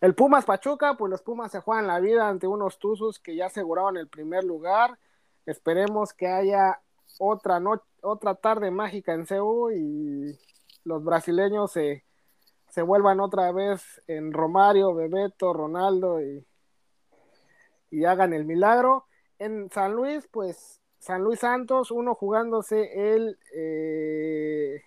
El Pumas Pachuca, pues los Pumas se juegan la vida ante unos Tuzos que ya aseguraron el primer lugar. Esperemos que haya otra, otra tarde mágica en Ceú y los brasileños se, se vuelvan otra vez en Romario, Bebeto, Ronaldo y, y hagan el milagro. En San Luis, pues San Luis Santos, uno jugándose el eh,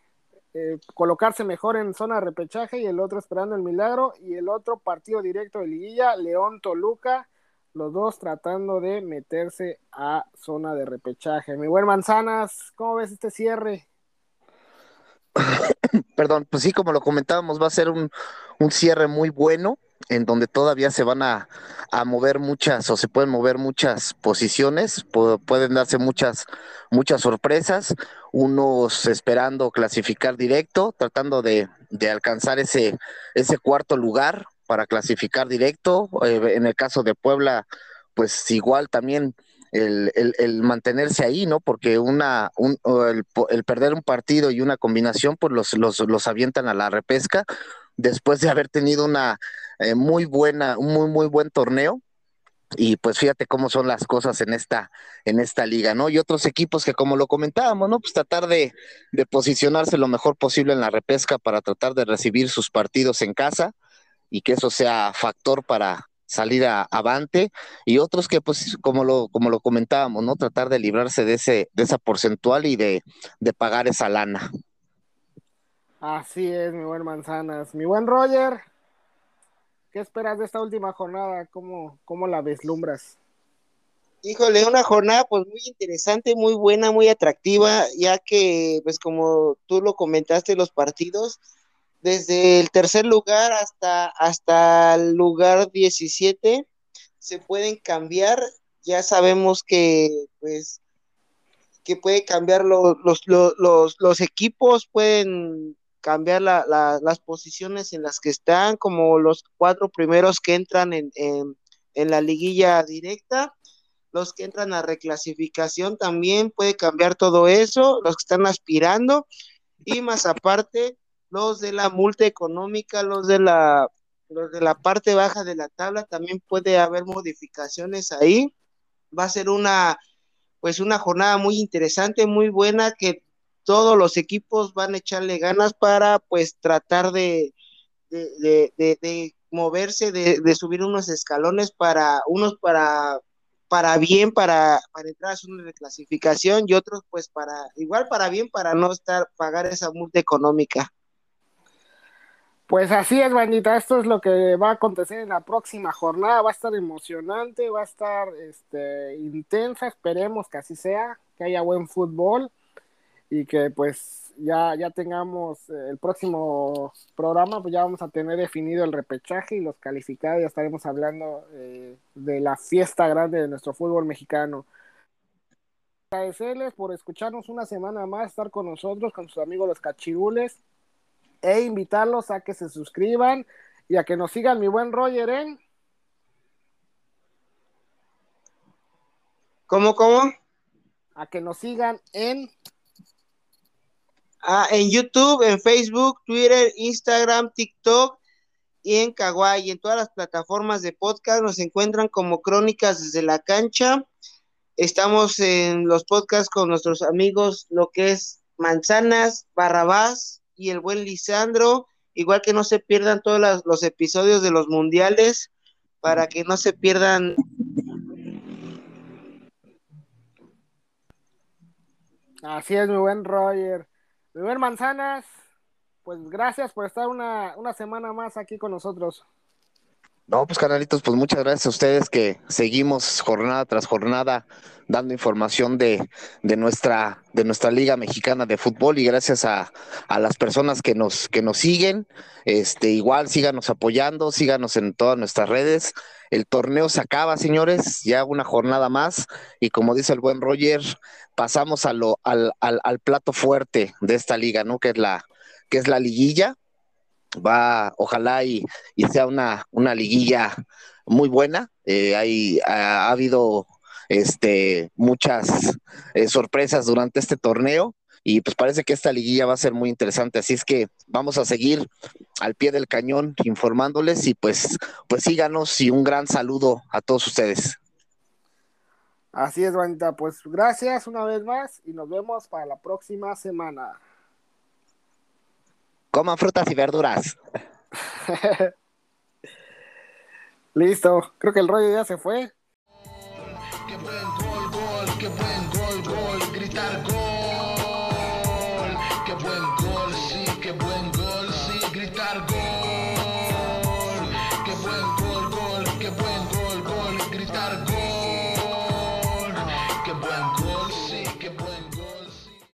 eh, colocarse mejor en zona de repechaje y el otro esperando el milagro y el otro partido directo de liguilla, León Toluca, los dos tratando de meterse a zona de repechaje. Mi buen Manzanas, ¿cómo ves este cierre? [COUGHS] Perdón, pues sí, como lo comentábamos, va a ser un, un cierre muy bueno en donde todavía se van a, a, mover muchas o se pueden mover muchas posiciones, pueden darse muchas, muchas sorpresas, unos esperando clasificar directo, tratando de, de alcanzar ese, ese cuarto lugar para clasificar directo, eh, en el caso de Puebla, pues igual también el, el, mantenerse ahí, ¿no? Porque una, un, el, el, perder un partido y una combinación, pues los, los, los avientan a la repesca después de haber tenido una eh, muy buena, muy, muy buen torneo. Y pues fíjate cómo son las cosas en esta, en esta liga, ¿no? Y otros equipos que como lo comentábamos, ¿no? Pues tratar de, de posicionarse lo mejor posible en la repesca para tratar de recibir sus partidos en casa y que eso sea factor para, salir a, avante y otros que pues como lo como lo comentábamos no tratar de librarse de ese de esa porcentual y de, de pagar esa lana así es mi buen manzanas. Mi buen Roger qué esperas de esta última jornada cómo cómo la vislumbras Híjole, una jornada pues muy interesante, muy buena, muy atractiva, ya que pues como tú lo comentaste los partidos, desde el tercer lugar hasta, hasta el lugar 17 se pueden cambiar. Ya sabemos que, pues, que puede cambiar los, los, los, equipos, pueden cambiar las posiciones en las que están, como los cuatro primeros que entran en, en, en la liguilla directa los que entran a reclasificación también puede cambiar todo eso, los que están aspirando y más aparte los de la multa económica, los de la, los de la parte baja de la tabla, también puede haber modificaciones ahí. Va a ser una, pues una jornada muy interesante, muy buena, que todos los equipos van a echarle ganas para pues tratar de, de, de, de moverse, de, subir unos escalones para unos para para bien para, para entrar a zona de clasificación y otros pues para igual para bien para no estar pagar esa multa económica. Pues así es, bandita, esto es lo que va a acontecer en la próxima jornada, va a estar emocionante, va a estar este, intensa, esperemos que así sea, que haya buen fútbol y que pues ya, ya tengamos eh, el próximo programa, pues ya vamos a tener definido el repechaje y los calificados, ya estaremos hablando eh, de la fiesta grande de nuestro fútbol mexicano. Agradecerles por escucharnos una semana más, estar con nosotros, con sus amigos los cachirules e invitarlos a que se suscriban y a que nos sigan mi buen Roger en ¿Cómo, cómo? A que nos sigan en ah, en YouTube, en Facebook, Twitter, Instagram, TikTok y en Kawaii. En todas las plataformas de podcast nos encuentran como Crónicas desde la cancha. Estamos en los podcasts con nuestros amigos, lo que es Manzanas, Barrabás, y el buen Lisandro, igual que no se pierdan todos los episodios de los mundiales, para que no se pierdan. Así es, mi buen Roger. Buen Manzanas, pues gracias por estar una, una semana más aquí con nosotros. No, pues canalitos, pues muchas gracias a ustedes que seguimos jornada tras jornada dando información de, de, nuestra, de nuestra Liga Mexicana de Fútbol y gracias a, a, las personas que nos, que nos siguen. Este, igual síganos apoyando, síganos en todas nuestras redes. El torneo se acaba, señores, ya una jornada más y como dice el buen Roger, pasamos a lo, al, al, al plato fuerte de esta liga, ¿no? Que es la, que es la liguilla. Va, ojalá y, y sea una, una liguilla muy buena. Eh, hay, ha, ha habido este, muchas eh, sorpresas durante este torneo y pues parece que esta liguilla va a ser muy interesante, así es que vamos a seguir al pie del cañón informándoles y pues pues síganos y un gran saludo a todos ustedes. Así es, Vanita, pues gracias una vez más y nos vemos para la próxima semana. Coman frutas y verduras. [LAUGHS] Listo, creo que el rollo ya se fue. Qué buen gol, gol, qué buen gol, gol, gritar gol.